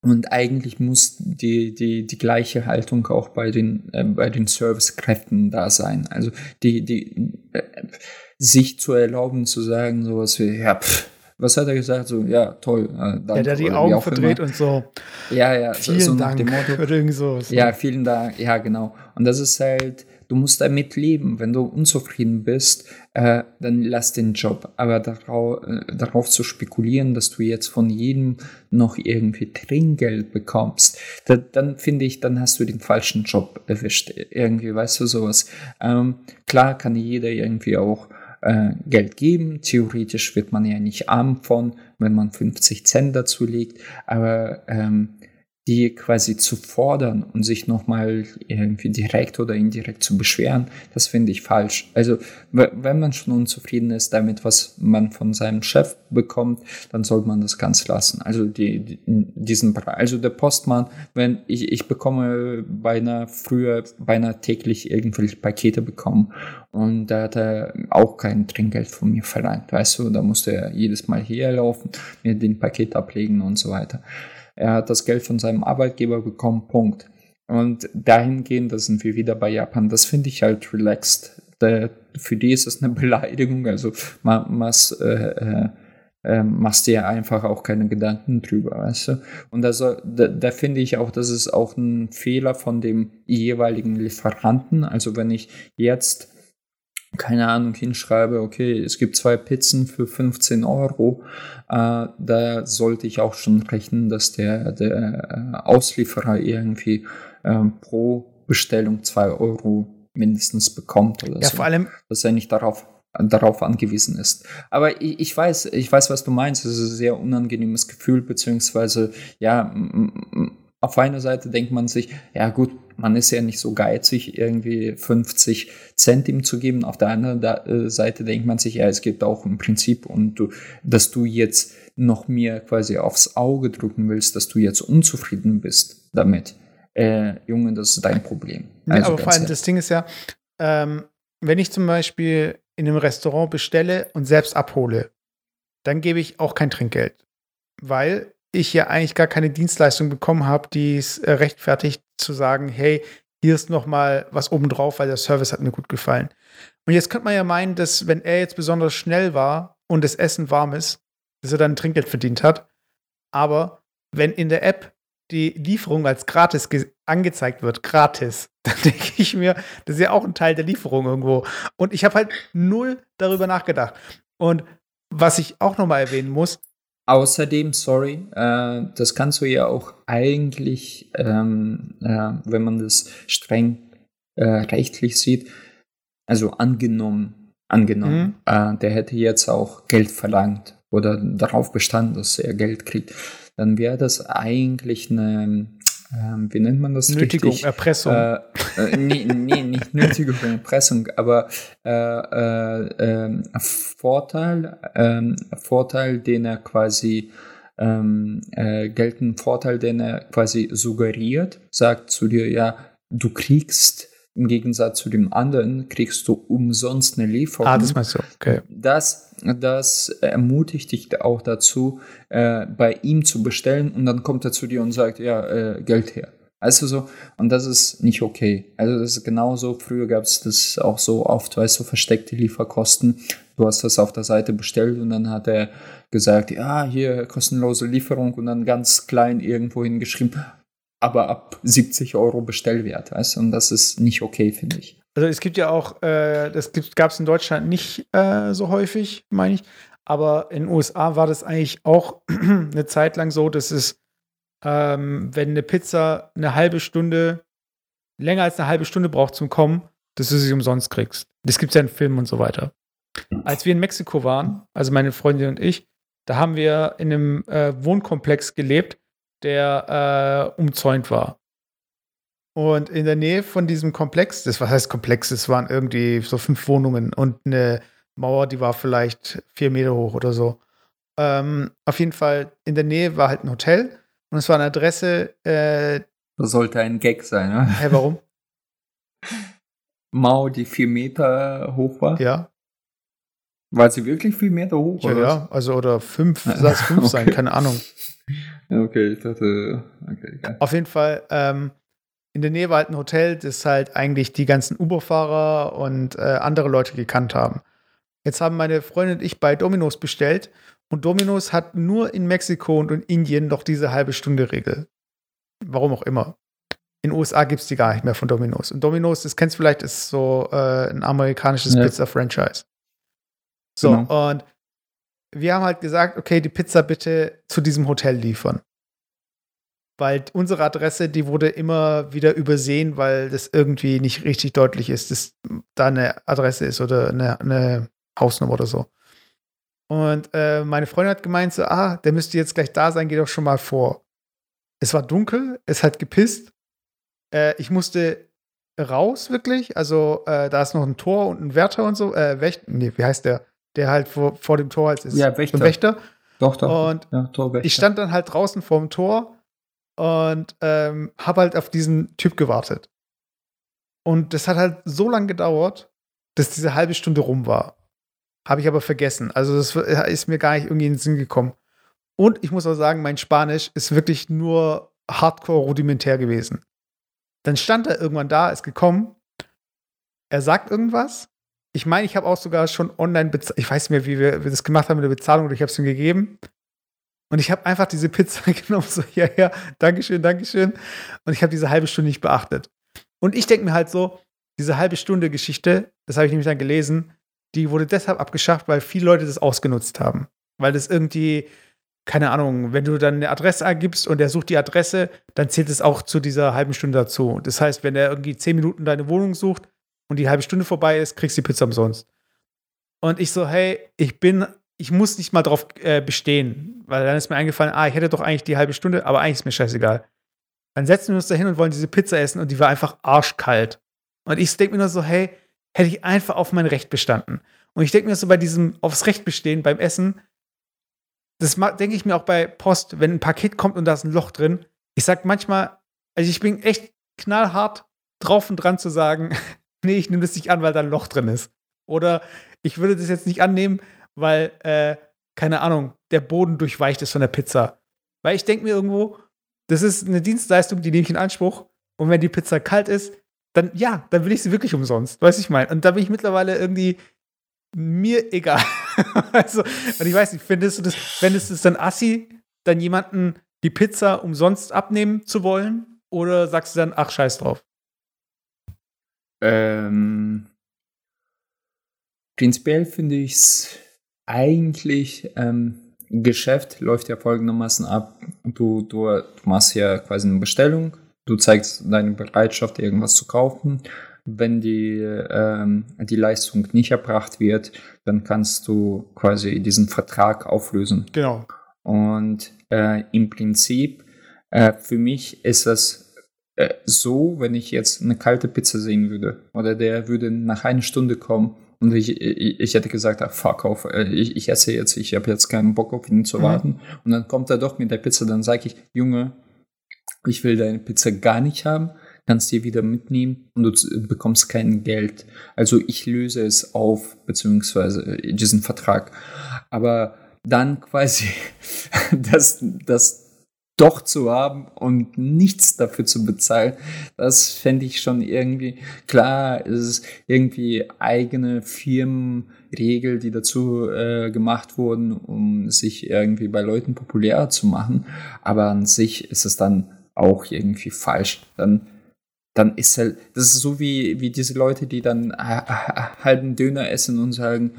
und eigentlich muss die, die, die gleiche Haltung auch bei den, äh, bei den Servicekräften da sein. Also die, die, äh, sich zu erlauben, zu sagen, sowas wie, ja, pff, was hat er gesagt? So, ja, toll. Äh, danke, ja, der die Augen verdreht immer. und so. Ja, ja, vielen so, so Dank. Dem Motto, irgend so. Ja, vielen Dank. Ja, genau. Und das ist halt, du musst damit leben. Wenn du unzufrieden bist, äh, dann lass den Job. Aber darauf, äh, darauf zu spekulieren, dass du jetzt von jedem noch irgendwie Trinkgeld bekommst, da, dann finde ich, dann hast du den falschen Job erwischt. Irgendwie, weißt du, sowas. Ähm, klar kann jeder irgendwie auch Geld geben. Theoretisch wird man ja nicht arm von, wenn man 50 Cent dazu legt, aber ähm, die quasi zu fordern und sich nochmal irgendwie direkt oder indirekt zu beschweren, das finde ich falsch. Also wenn man schon unzufrieden ist damit, was man von seinem Chef bekommt, dann sollte man das ganz lassen. Also die, die diesen also der Postmann, wenn ich, ich bekomme beinahe früher, beinahe täglich irgendwelche Pakete bekommen und da hat er auch kein Trinkgeld von mir verlangt, weißt du, da musste er jedes Mal herlaufen, mir den Paket ablegen und so weiter. Er hat das Geld von seinem Arbeitgeber bekommen, Punkt. Und dahingehend, da sind wir wieder bei Japan, das finde ich halt relaxed. Der, für die ist es eine Beleidigung, also man, was, äh, äh, äh, machst dir einfach auch keine Gedanken drüber, weißt du? Und da, soll, da, da finde ich auch, das ist auch ein Fehler von dem jeweiligen Lieferanten. Also wenn ich jetzt keine Ahnung, hinschreibe, okay, es gibt zwei Pizzen für 15 Euro, äh, da sollte ich auch schon rechnen, dass der, der äh, Auslieferer irgendwie äh, pro Bestellung zwei Euro mindestens bekommt oder ja, so. vor allem, dass er nicht darauf darauf angewiesen ist. Aber ich, ich weiß, ich weiß, was du meinst. Es ist ein sehr unangenehmes Gefühl, beziehungsweise ja, auf einer Seite denkt man sich, ja gut, man ist ja nicht so geizig, irgendwie 50 Cent ihm zu geben. Auf der anderen äh, Seite denkt man sich, ja, es gibt auch ein Prinzip und du, dass du jetzt noch mir quasi aufs Auge drücken willst, dass du jetzt unzufrieden bist damit. Äh, Junge, das ist dein Problem. Also ja, aber vor allem ehrlich. das Ding ist ja, ähm, wenn ich zum Beispiel in einem Restaurant bestelle und selbst abhole, dann gebe ich auch kein Trinkgeld. Weil ich ja eigentlich gar keine Dienstleistung bekommen habe, die es äh, rechtfertigt zu sagen, hey, hier ist noch mal was obendrauf, weil der Service hat mir gut gefallen. Und jetzt könnte man ja meinen, dass wenn er jetzt besonders schnell war und das Essen warm ist, dass er dann Trinkgeld verdient hat. Aber wenn in der App die Lieferung als gratis angezeigt wird, gratis, dann denke ich mir, das ist ja auch ein Teil der Lieferung irgendwo. Und ich habe halt null darüber nachgedacht. Und was ich auch noch mal erwähnen muss, Außerdem, sorry, äh, das kannst du ja auch eigentlich, ähm, äh, wenn man das streng äh, rechtlich sieht, also angenommen, angenommen, mhm. Äh, der hätte jetzt auch Geld verlangt oder darauf bestanden, dass er Geld kriegt, dann wäre das eigentlich eine ähm, wie nennt man das? Nötigung, richtig? Erpressung. Äh, äh, nee, nee, nicht Nötigung, Erpressung, aber äh, äh, ähm, Vorteil, ähm, Vorteil, den er quasi ähm, äh, geltenden Vorteil, den er quasi suggeriert, sagt zu dir, ja, du kriegst im Gegensatz zu dem anderen kriegst du umsonst eine Lieferung. Ah, das meinst du, okay. Das, das ermutigt dich auch dazu, äh, bei ihm zu bestellen und dann kommt er zu dir und sagt, ja, äh, Geld her. Also so, und das ist nicht okay. Also das ist genauso, früher gab es das auch so oft, weißt du, versteckte Lieferkosten. Du hast das auf der Seite bestellt und dann hat er gesagt, ja, hier kostenlose Lieferung und dann ganz klein irgendwo hingeschrieben, aber ab 70 Euro Bestellwert. Weißt? Und das ist nicht okay, finde ich. Also es gibt ja auch, äh, das gab es in Deutschland nicht äh, so häufig, meine ich. Aber in den USA war das eigentlich auch eine Zeit lang so, dass es, ähm, wenn eine Pizza eine halbe Stunde, länger als eine halbe Stunde braucht zum Kommen, dass du sie umsonst kriegst. Das gibt es ja in Filmen und so weiter. Als wir in Mexiko waren, also meine Freundin und ich, da haben wir in einem äh, Wohnkomplex gelebt, der äh, umzäunt war. Und in der Nähe von diesem Komplex, das was heißt Komplex, es waren irgendwie so fünf Wohnungen und eine Mauer, die war vielleicht vier Meter hoch oder so. Ähm, auf jeden Fall in der Nähe war halt ein Hotel und es war eine Adresse. Äh, das sollte ein Gag sein, ne? Hä, warum? Mauer, die vier Meter hoch war? Ja. War sie wirklich vier Meter hoch? Ja, oder ja, also oder fünf, soll es fünf okay. sein, keine Ahnung. Okay, ich dachte, okay, geil. Auf jeden Fall, ähm, in der Nähe war halt ein Hotel, das halt eigentlich die ganzen Uber-Fahrer und äh, andere Leute gekannt haben. Jetzt haben meine Freundin und ich bei Domino's bestellt und Domino's hat nur in Mexiko und in Indien noch diese halbe Stunde Regel. Warum auch immer. In den USA gibt es die gar nicht mehr von Domino's. Und Domino's, das kennst du vielleicht, ist so äh, ein amerikanisches ja. Pizza-Franchise. So, genau. und wir haben halt gesagt, okay, die Pizza bitte zu diesem Hotel liefern. Weil unsere Adresse, die wurde immer wieder übersehen, weil das irgendwie nicht richtig deutlich ist, dass da eine Adresse ist oder eine, eine Hausnummer oder so. Und äh, meine Freundin hat gemeint, so, ah, der müsste jetzt gleich da sein, geh doch schon mal vor. Es war dunkel, es hat gepisst. Äh, ich musste raus, wirklich. Also, äh, da ist noch ein Tor und ein Wärter und so. Äh, Wächter, nee, wie heißt der? der halt vor, vor dem Tor halt ist. Ja, Wächter. So Wächter. Doch, doch. Und ja, ich stand dann halt draußen vorm Tor und ähm, habe halt auf diesen Typ gewartet. Und das hat halt so lange gedauert, dass diese halbe Stunde rum war. Habe ich aber vergessen. Also das ist mir gar nicht irgendwie in den Sinn gekommen. Und ich muss auch sagen, mein Spanisch ist wirklich nur hardcore rudimentär gewesen. Dann stand er irgendwann da, ist gekommen. Er sagt irgendwas ich meine, ich habe auch sogar schon online bezahlt. Ich weiß nicht mehr, wie wir, wir das gemacht haben mit der Bezahlung, oder ich habe es ihm gegeben. Und ich habe einfach diese Pizza genommen, so, ja, ja, Dankeschön, Dankeschön. Und ich habe diese halbe Stunde nicht beachtet. Und ich denke mir halt so, diese halbe Stunde Geschichte, das habe ich nämlich dann gelesen, die wurde deshalb abgeschafft, weil viele Leute das ausgenutzt haben. Weil das irgendwie, keine Ahnung, wenn du dann eine Adresse angibst und der sucht die Adresse, dann zählt es auch zu dieser halben Stunde dazu. Das heißt, wenn er irgendwie zehn Minuten deine Wohnung sucht, und die halbe Stunde vorbei ist, kriegst du die Pizza umsonst. Und ich so, hey, ich bin, ich muss nicht mal drauf äh, bestehen, weil dann ist mir eingefallen, ah, ich hätte doch eigentlich die halbe Stunde, aber eigentlich ist mir scheißegal. Dann setzen wir uns da hin und wollen diese Pizza essen und die war einfach arschkalt. Und ich denke mir nur so, hey, hätte ich einfach auf mein Recht bestanden. Und ich denke mir so bei diesem aufs Recht bestehen beim Essen, das denke ich mir auch bei Post, wenn ein Paket kommt und da ist ein Loch drin. Ich sag manchmal, also ich bin echt knallhart drauf und dran zu sagen, nee, ich nehme das nicht an, weil da ein Loch drin ist. Oder ich würde das jetzt nicht annehmen, weil, äh, keine Ahnung, der Boden durchweicht ist von der Pizza. Weil ich denke mir irgendwo, das ist eine Dienstleistung, die nehme ich in Anspruch. Und wenn die Pizza kalt ist, dann ja, dann will ich sie wirklich umsonst. Weiß ich mein. Und da bin ich mittlerweile irgendwie mir egal. also, und ich weiß nicht, findest du das, findest du es dann assi, dann jemanden die Pizza umsonst abnehmen zu wollen? Oder sagst du dann, ach, scheiß drauf? Ähm, prinzipiell finde ich es eigentlich, ähm, Geschäft läuft ja folgendermaßen ab. Du, du, du machst ja quasi eine Bestellung, du zeigst deine Bereitschaft, irgendwas zu kaufen. Wenn die, ähm, die Leistung nicht erbracht wird, dann kannst du quasi diesen Vertrag auflösen. Genau. Und äh, im Prinzip, äh, für mich ist das äh, so, wenn ich jetzt eine kalte Pizza sehen würde oder der würde nach einer Stunde kommen und ich, ich, ich hätte gesagt, ah, fuck auf, äh, ich, ich esse jetzt, ich habe jetzt keinen Bock auf ihn zu mhm. warten. Mhm. Und dann kommt er doch mit der Pizza, dann sage ich, Junge, ich will deine Pizza gar nicht haben, kannst dir wieder mitnehmen und du bekommst kein Geld. Also ich löse es auf, beziehungsweise diesen Vertrag. Aber dann quasi das, das doch zu haben und nichts dafür zu bezahlen, das fände ich schon irgendwie, klar, ist es irgendwie eigene Firmenregel, die dazu äh, gemacht wurden, um sich irgendwie bei Leuten populärer zu machen, aber an sich ist es dann auch irgendwie falsch. Dann dann ist halt, das ist so wie, wie diese Leute, die dann halt einen Döner essen und sagen,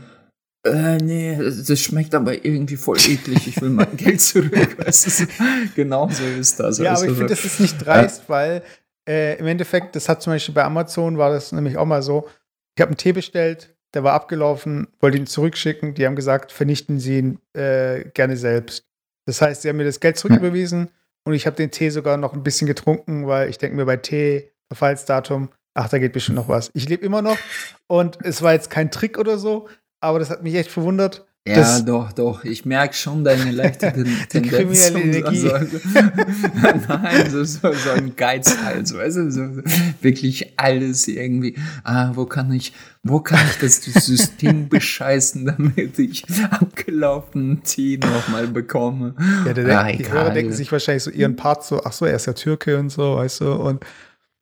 äh, nee, das schmeckt aber irgendwie voll eklig, ich will mein Geld zurück. Weißt genau so ist das. Ja, aber ich finde, das ist nicht dreist, äh, weil äh, im Endeffekt, das hat zum Beispiel bei Amazon, war das nämlich auch mal so, ich habe einen Tee bestellt, der war abgelaufen, wollte ihn zurückschicken, die haben gesagt, vernichten Sie ihn äh, gerne selbst. Das heißt, sie haben mir das Geld zurücküberwiesen hm. und ich habe den Tee sogar noch ein bisschen getrunken, weil ich denke mir bei Tee, Verfallsdatum, ach, da geht bestimmt noch was. Ich lebe immer noch und es war jetzt kein Trick oder so, aber das hat mich echt verwundert. Ja, doch, doch. Ich merke schon deine leichte Tendenz. So, so, nein, so, so, so ein Geiz halt. So, also, so, wirklich alles irgendwie. Ah, wo kann ich, wo kann ich das System bescheißen, damit ich abgelaufenen Tee nochmal bekomme? Ja, der ah, die Hörer denken sich wahrscheinlich so ihren Part so, ach so, er ist ja Türke und so, weißt du, und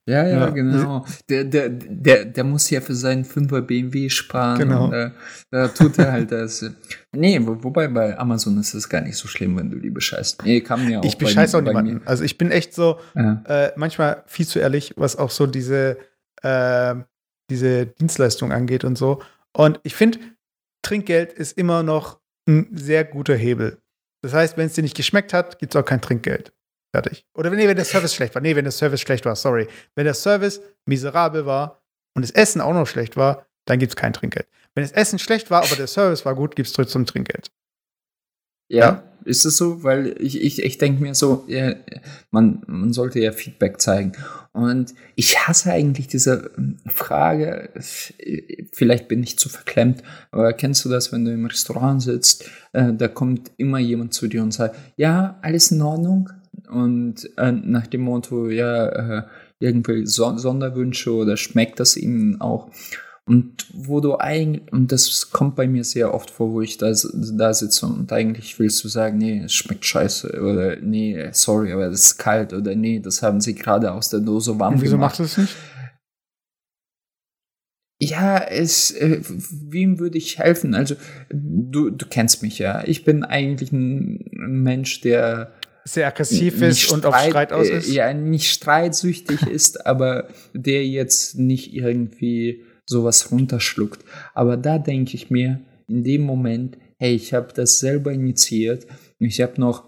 ja, ja, ja, genau. Der, der, der, der muss ja für seinen 5er BMW sparen. Genau. Und, äh, da tut er halt das. Nee, wo, wobei bei Amazon ist es gar nicht so schlimm, wenn du die bescheißt. Nee, kann mir auch Ich bescheiß auch niemanden. Also ich bin echt so ja. äh, manchmal viel zu ehrlich, was auch so diese, äh, diese Dienstleistung angeht und so. Und ich finde, Trinkgeld ist immer noch ein sehr guter Hebel. Das heißt, wenn es dir nicht geschmeckt hat, gibt es auch kein Trinkgeld. Fertig. Oder nee, wenn der Service schlecht war. Nee, wenn der Service schlecht war, sorry. Wenn der Service miserabel war und das Essen auch noch schlecht war, dann gibt es kein Trinkgeld. Wenn das Essen schlecht war, aber der Service war gut, gibt es trotzdem Trinkgeld. Ja, ja, ist es so? Weil ich, ich, ich denke mir so, ja, man, man sollte ja Feedback zeigen. Und ich hasse eigentlich diese ähm, Frage, vielleicht bin ich zu verklemmt, aber kennst du das, wenn du im Restaurant sitzt, äh, da kommt immer jemand zu dir und sagt, ja, alles in Ordnung, und äh, nach dem Motto, ja, äh, irgendwie so Sonderwünsche oder schmeckt das ihnen auch? Und wo du eigentlich, und das kommt bei mir sehr oft vor, wo ich da, da sitze und eigentlich willst du sagen, nee, es schmeckt scheiße oder nee, sorry, aber das ist kalt oder nee, das haben sie gerade aus der Dose warm und wieso gemacht. Wieso machst du es nicht? Ja, es, äh, wem würde ich helfen? Also, du, du kennst mich ja. Ich bin eigentlich ein Mensch, der sehr aggressiv ist Streit, und auf Streit aus ist. Äh, ja, nicht streitsüchtig ist, aber der jetzt nicht irgendwie sowas runterschluckt. Aber da denke ich mir in dem Moment, hey, ich habe das selber initiiert. Ich habe noch,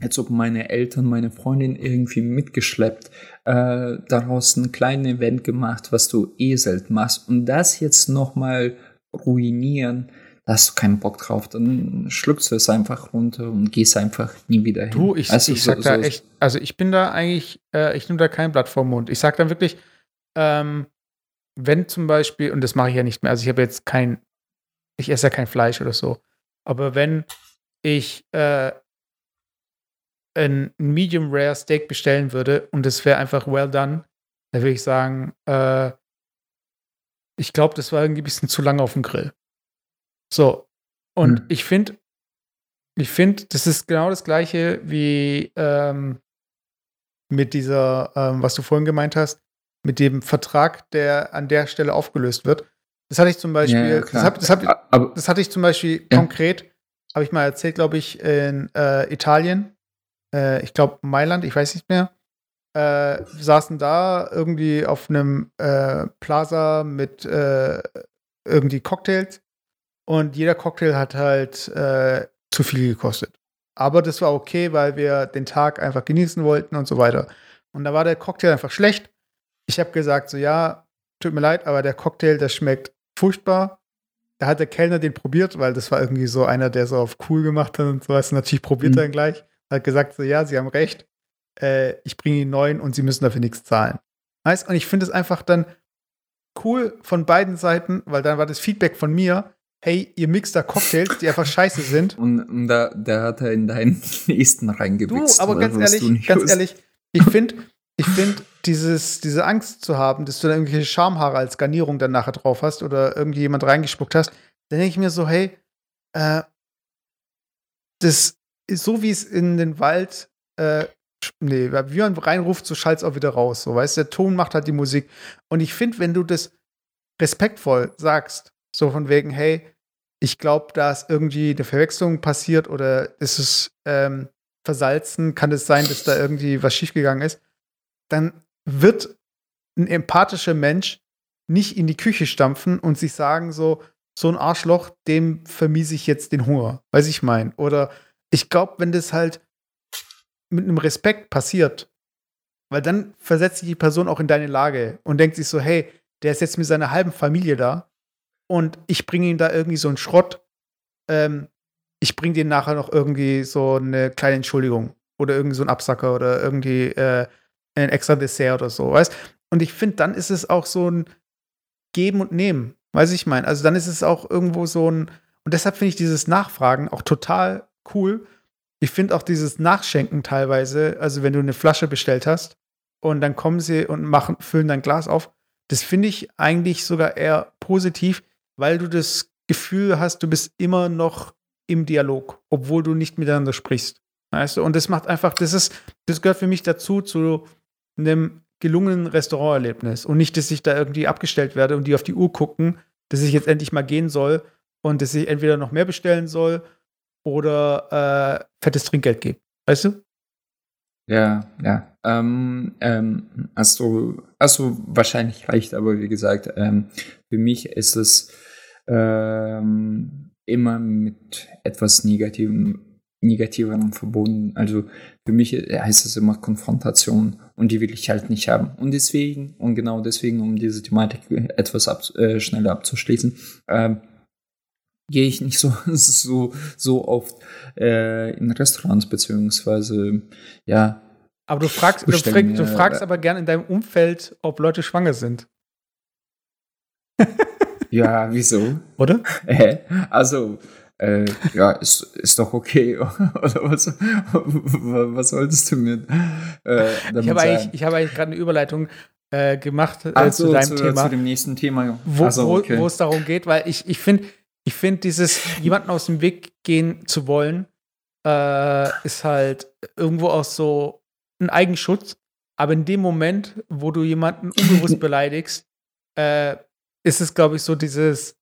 als ob meine Eltern, meine Freundin irgendwie mitgeschleppt, äh, daraus ein kleines Event gemacht, was du eh selten machst. Und das jetzt nochmal ruinieren, da hast du keinen Bock drauf, dann schluckst du es einfach runter und gehst einfach nie wieder hin. Du, ich, also ich sag so, da echt, also ich bin da eigentlich, äh, ich nehme da kein Blatt vor Mund. Ich sag dann wirklich, ähm, wenn zum Beispiel, und das mache ich ja nicht mehr, also ich habe jetzt kein, ich esse ja kein Fleisch oder so, aber wenn ich äh, ein Medium Rare Steak bestellen würde und es wäre einfach well done, dann würde ich sagen, äh, ich glaube, das war irgendwie ein bisschen zu lange auf dem Grill. So. Und hm. ich finde, ich finde, das ist genau das gleiche wie ähm, mit dieser, ähm, was du vorhin gemeint hast, mit dem Vertrag, der an der Stelle aufgelöst wird. Das hatte ich zum Beispiel, ja, das, hab, das, hab, das, hatte ich zum Beispiel ja. konkret, habe ich mal erzählt, glaube ich, in äh, Italien. Äh, ich glaube Mailand, ich weiß nicht mehr äh, saßen da irgendwie auf einem äh, Plaza mit äh, irgendwie Cocktails und jeder Cocktail hat halt äh, zu viel gekostet. Aber das war okay, weil wir den Tag einfach genießen wollten und so weiter. Und da war der Cocktail einfach schlecht. Ich habe gesagt, so ja, tut mir leid, aber der Cocktail, der schmeckt furchtbar. Da hat der Kellner den probiert, weil das war irgendwie so einer, der so auf cool gemacht hat und so was. Natürlich probiert mhm. er ihn gleich. Hat gesagt, so ja, Sie haben recht äh, ich bringe Ihnen neuen und Sie müssen dafür nichts zahlen. Weißt? Und ich finde es einfach dann cool von beiden Seiten, weil dann war das Feedback von mir, hey, ihr mixt da Cocktails, die einfach scheiße sind. Und, und da, da hat er in deinen nächsten reingewichst. Du, aber ganz ehrlich, ganz ehrlich, ich finde, ich finde, dieses, diese Angst zu haben, dass du da irgendwelche Schamhaare als Garnierung dann nachher drauf hast oder irgendwie jemand reingespuckt hast, dann denke ich mir so, hey, äh, das ist so, wie es in den Wald äh, nee, wie man reinruft, so schallt es auch wieder raus. So, weißt der Ton macht halt die Musik. Und ich finde, wenn du das respektvoll sagst, so von wegen, hey, ich glaube, da ist irgendwie eine Verwechslung passiert oder ist es ähm, versalzen, kann es sein, dass da irgendwie was schiefgegangen ist, dann wird ein empathischer Mensch nicht in die Küche stampfen und sich sagen so, so ein Arschloch, dem vermiese ich jetzt den Hunger. Weiß ich mein. Oder ich glaube, wenn das halt mit einem Respekt passiert, weil dann versetzt sich die Person auch in deine Lage und denkt sich so, hey, der ist jetzt mit seiner halben Familie da und ich bringe ihm da irgendwie so einen Schrott. Ähm, ich bringe dir nachher noch irgendwie so eine kleine Entschuldigung oder irgendwie so einen Absacker oder irgendwie äh, ein extra Dessert oder so, weißt? Und ich finde, dann ist es auch so ein Geben und Nehmen, weiß ich meine. Also dann ist es auch irgendwo so ein und deshalb finde ich dieses Nachfragen auch total cool, ich finde auch dieses Nachschenken teilweise, also wenn du eine Flasche bestellt hast und dann kommen sie und machen, füllen dein Glas auf, das finde ich eigentlich sogar eher positiv, weil du das Gefühl hast, du bist immer noch im Dialog, obwohl du nicht miteinander sprichst. Weißt du? Und das macht einfach, das ist, das gehört für mich dazu, zu einem gelungenen Restauranterlebnis. Und nicht, dass ich da irgendwie abgestellt werde und die auf die Uhr gucken, dass ich jetzt endlich mal gehen soll und dass ich entweder noch mehr bestellen soll oder äh, fettes Trinkgeld geben. Weißt du? Ja, ja. Ähm, ähm, hast, du, hast du wahrscheinlich recht, aber wie gesagt, ähm, für mich ist es ähm, immer mit etwas Negativem, Negativem verbunden. Also für mich heißt es immer Konfrontation und die will ich halt nicht haben. Und deswegen, und genau deswegen, um diese Thematik etwas ab, äh, schneller abzuschließen, ähm, gehe ich nicht so, so, so oft äh, in Restaurants, beziehungsweise, ja. Aber du fragst, du, frag, du fragst aber gern in deinem Umfeld, ob Leute schwanger sind. ja, wieso? Oder? also, äh, ja, ist, ist doch okay. Oder was, was solltest du mir äh, ich habe eigentlich, hab eigentlich gerade eine Überleitung äh, gemacht äh, so, zu deinem zu, Thema. Zu dem nächsten Thema. Wo, so, okay. wo es darum geht, weil ich, ich finde, ich finde, dieses jemanden aus dem Weg gehen zu wollen, äh, ist halt irgendwo auch so ein Eigenschutz. Aber in dem Moment, wo du jemanden unbewusst beleidigst, äh, ist es, glaube ich, so dieses,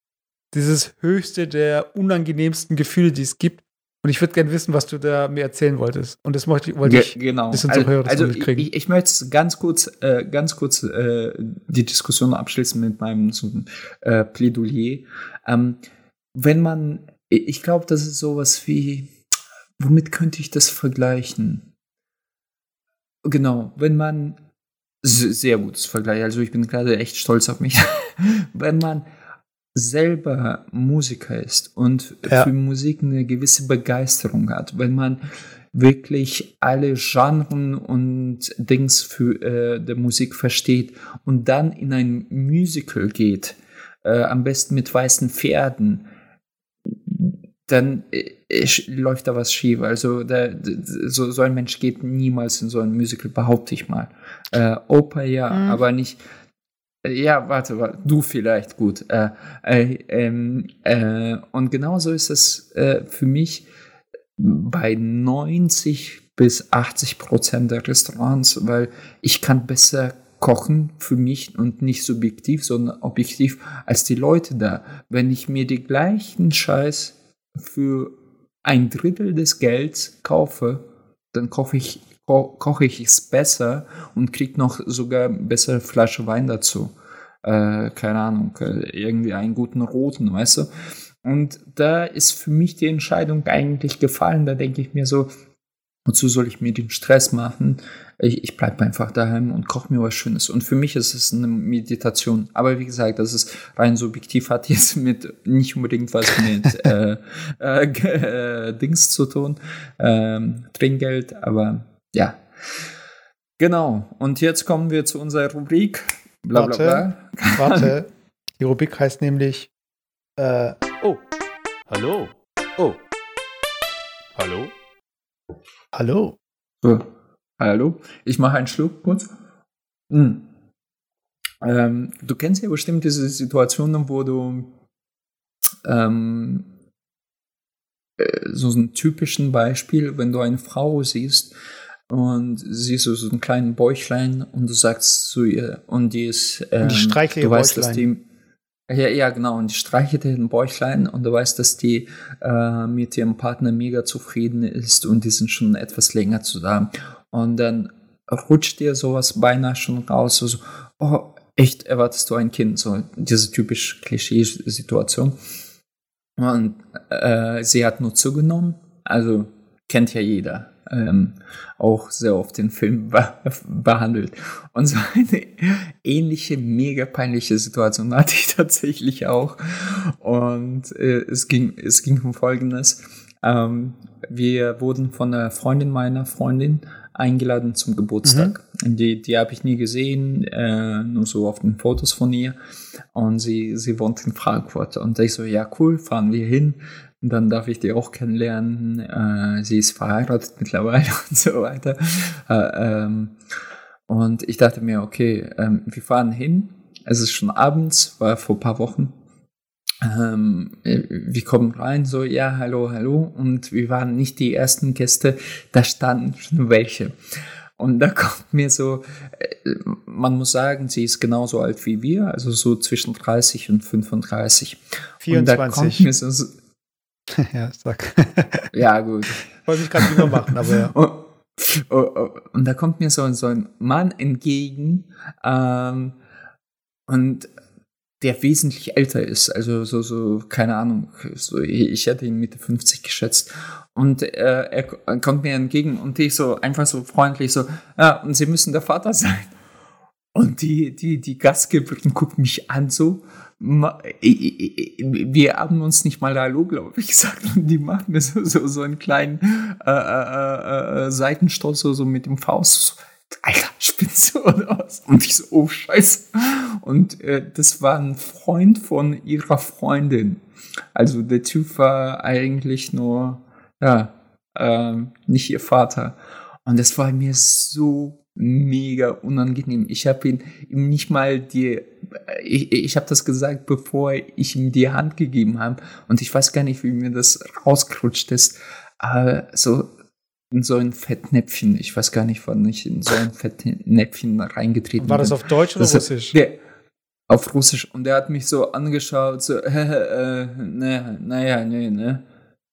dieses höchste der unangenehmsten Gefühle, die es gibt. Und ich würde gerne wissen, was du da mir erzählen wolltest. Und das wollte, wollte ich genau. ein bisschen also, hören, also ich, ich, möchte ganz kurz, äh, ganz kurz äh, die Diskussion abschließen mit meinem so, äh, Plädoyer. Ähm, wenn man, ich glaube, das ist sowas wie, womit könnte ich das vergleichen? Genau, wenn man, sehr gutes Vergleich, also ich bin gerade echt stolz auf mich, wenn man selber Musiker ist und ja. für Musik eine gewisse Begeisterung hat, wenn man wirklich alle Genren und Dings für äh, der Musik versteht und dann in ein Musical geht, äh, am besten mit weißen Pferden, dann äh, läuft da was schief. Also der, so, so ein Mensch geht niemals in so ein Musical, behaupte ich mal. Äh, Oper ja, mhm. aber nicht. Äh, ja, warte, warte, du vielleicht, gut. Äh, äh, ähm, äh, und genauso ist es äh, für mich bei 90 bis 80 Prozent der Restaurants, weil ich kann besser kochen für mich und nicht subjektiv, sondern objektiv als die Leute da. Wenn ich mir die gleichen Scheiß für ein Drittel des Gelds kaufe, dann koche ich, ko koche ich es besser und kriege noch sogar bessere Flasche Wein dazu. Äh, keine Ahnung, äh, irgendwie einen guten roten, weißt du? Und da ist für mich die Entscheidung eigentlich gefallen. Da denke ich mir so, wozu soll ich mir den Stress machen? Ich, ich bleibe einfach daheim und koche mir was Schönes. Und für mich ist es eine Meditation. Aber wie gesagt, das ist rein subjektiv, hat jetzt mit nicht unbedingt was mit äh, äh, Dings zu tun, ähm, Trinkgeld. Aber ja, genau. Und jetzt kommen wir zu unserer Rubrik. Bla, bla, bla. Warte, warte. Die Rubrik heißt nämlich äh, oh. Hallo. Oh. Hallo. Hallo. So. Hallo. Ich mache einen Schluck kurz. Hm. Ähm, du kennst ja bestimmt diese Situationen, wo du ähm, äh, so ein typischen Beispiel, wenn du eine Frau siehst und siehst du so einen kleinen Bäuchlein und du sagst zu ihr und die ist ähm, die du weißt, dass die ja, ja, genau. Und die streichelt den Bäuchlein und du weißt, dass die äh, mit ihrem Partner mega zufrieden ist und die sind schon etwas länger zusammen. Und dann rutscht dir sowas beinahe schon raus, so, oh, echt, erwartest du ein Kind? So diese typisch Klischee-Situation. Und äh, sie hat nur zugenommen, also kennt ja jeder ähm, auch sehr oft den Film be behandelt. Und so eine ähnliche, mega peinliche Situation hatte ich tatsächlich auch. Und äh, es, ging, es ging um Folgendes. Ähm, wir wurden von einer Freundin meiner Freundin eingeladen zum Geburtstag. Mhm. Die, die habe ich nie gesehen, äh, nur so auf den Fotos von ihr. Und sie, sie wohnt in Frankfurt. Und ich so, ja cool, fahren wir hin. Dann darf ich die auch kennenlernen. Äh, sie ist verheiratet mittlerweile und so weiter. Äh, ähm, und ich dachte mir, okay, ähm, wir fahren hin. Es ist schon abends, war vor ein paar Wochen. Ähm, wir kommen rein, so, ja, hallo, hallo. Und wir waren nicht die ersten Gäste, da standen schon welche. Und da kommt mir so, äh, man muss sagen, sie ist genauso alt wie wir, also so zwischen 30 und 35. 24. Und da kommt mir so, ja, sag. ja, gut. Wollte ich gerade wieder machen, aber ja. Und, oh, oh, und, da kommt mir so, so ein Mann entgegen ähm, und der wesentlich älter ist, also so, so, keine Ahnung, so, ich hätte ihn Mitte 50 geschätzt. Und äh, er kommt mir entgegen und ich so einfach so freundlich so, ja, und Sie müssen der Vater sein. Und die, die, die Gastgeberin guckt mich an so wir haben uns nicht mal Hallo, glaube ich, gesagt. Und die machen so, so, so einen kleinen äh, äh, äh, Seitenstoß so, mit dem Faust. So, Alter, du oder was? Und ich so, oh Scheiße. Und äh, das war ein Freund von ihrer Freundin. Also der Typ war eigentlich nur, ja, ähm, nicht ihr Vater. Und das war mir so mega unangenehm. Ich habe ihn ihm nicht mal die, ich, ich habe das gesagt, bevor ich ihm die Hand gegeben habe. Und ich weiß gar nicht, wie mir das rausgerutscht ist. Aber so in so ein Fettnäpfchen. Ich weiß gar nicht, wann ich in so ein Fettnäpfchen reingetreten bin. War das auf Deutsch oder das, Russisch? Der, auf Russisch. Und er hat mich so angeschaut, so, äh, äh, ne, naja, nee, ne.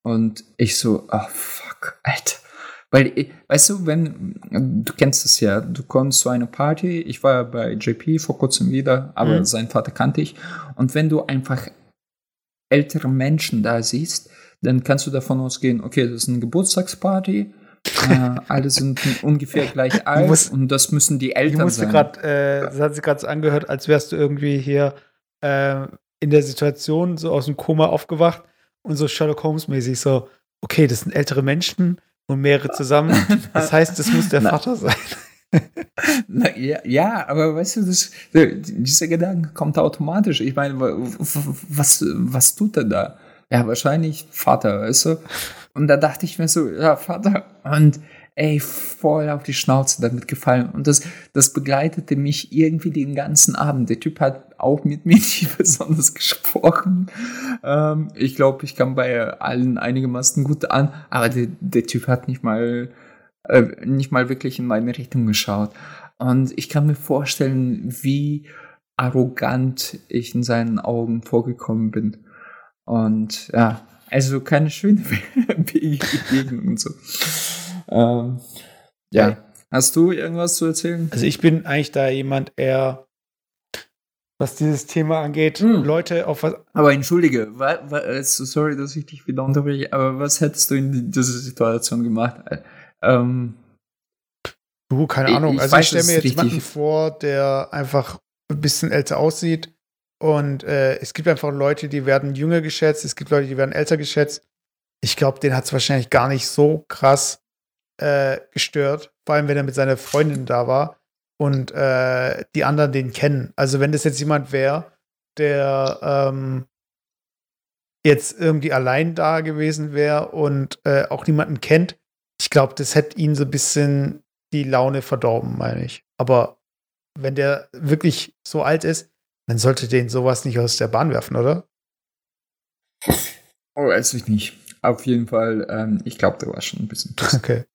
Und ich so, ah, oh, fuck, Alter. Weil, weißt du, wenn, du kennst es ja, du kommst zu einer Party, ich war bei JP vor kurzem wieder, aber mhm. seinen Vater kannte ich. Und wenn du einfach ältere Menschen da siehst, dann kannst du davon ausgehen, okay, das ist eine Geburtstagsparty, äh, alle sind ungefähr gleich alt musst, und das müssen die Eltern ich sein. Grad, äh, das hat sich gerade so angehört, als wärst du irgendwie hier äh, in der Situation so aus dem Koma aufgewacht und so Sherlock Holmes-mäßig so, okay, das sind ältere Menschen und mehrere zusammen. Das heißt, das muss der Vater sein. Na, ja, ja, aber weißt du, das, dieser Gedanke kommt automatisch. Ich meine, was, was tut er da? Ja, wahrscheinlich Vater, weißt du? Und da dachte ich mir so, ja, Vater. Und ey, voll auf die Schnauze damit gefallen. Und das, das begleitete mich irgendwie den ganzen Abend. Der Typ hat auch mit mir nicht besonders gesprochen. Ähm, ich glaube, ich kam bei allen einigermaßen gut an, aber der, der Typ hat nicht mal, äh, nicht mal wirklich in meine Richtung geschaut. Und ich kann mir vorstellen, wie arrogant ich in seinen Augen vorgekommen bin. Und ja, also keine schöne Begegnung und so. Ähm, ja. Hast du irgendwas zu erzählen? Also ich bin eigentlich da jemand eher, was dieses Thema angeht, hm. Leute auf was. Aber entschuldige, wa, wa, äh, sorry, dass ich dich wieder unterbreche, aber was hättest du in dieser Situation gemacht? Ähm, du, keine Ahnung. Ich, also weiß, ich stelle mir jetzt jemanden vor, der einfach ein bisschen älter aussieht. Und äh, es gibt einfach Leute, die werden jünger geschätzt, es gibt Leute, die werden älter geschätzt. Ich glaube, den hat es wahrscheinlich gar nicht so krass äh, gestört, vor allem wenn er mit seiner Freundin da war und äh, die anderen den kennen. Also wenn das jetzt jemand wäre, der ähm, jetzt irgendwie allein da gewesen wäre und äh, auch niemanden kennt, ich glaube, das hätte ihn so ein bisschen die Laune verdorben, meine ich. Aber wenn der wirklich so alt ist, dann sollte den sowas nicht aus der Bahn werfen, oder? Oh, weiß ich nicht. Auf jeden Fall, ähm, ich glaube, der war schon ein bisschen. Okay.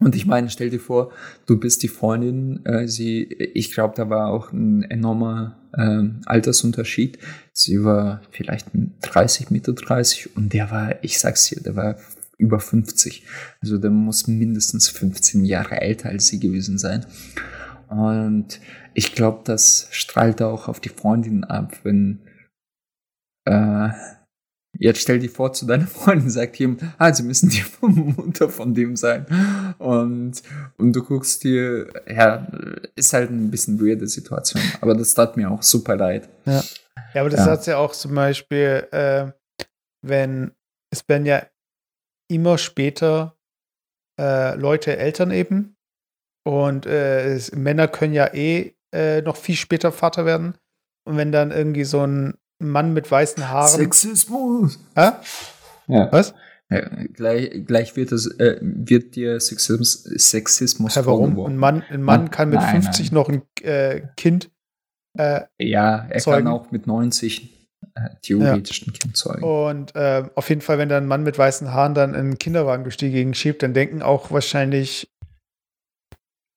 Und ich meine, stell dir vor, du bist die Freundin, äh, sie, ich glaube, da war auch ein enormer äh, Altersunterschied. Sie war vielleicht 30, Mitte 30 und der war, ich sag's dir, der war über 50. Also der muss mindestens 15 Jahre älter als sie gewesen sein. Und ich glaube, das strahlt auch auf die Freundin ab, wenn äh, Jetzt stell dir vor, zu deiner Freundin sagt jemand, ah, sie müssen die Mutter von dem sein. Und, und du guckst dir, ja, ist halt ein bisschen weirde Situation. Aber das tat mir auch super leid. Ja, ja aber das ja. hat ja auch zum Beispiel, äh, wenn, es werden ja immer später äh, Leute Eltern eben. Und äh, es, Männer können ja eh äh, noch viel später Vater werden. Und wenn dann irgendwie so ein Mann mit weißen Haaren. Sexismus. Hä? Ja. Was? Ja, gleich, gleich wird, das, äh, wird dir Sexismus, Sexismus ja, warum? Ein Mann, ein Mann kann mit nein, 50 nein. noch ein äh, Kind. Äh, ja, er zeugen. kann auch mit 90 äh, theoretisch ja. ein Kind zeugen. Und äh, auf jeden Fall, wenn dann ein Mann mit weißen Haaren dann einen Kinderwagengestieg schiebt, dann denken auch wahrscheinlich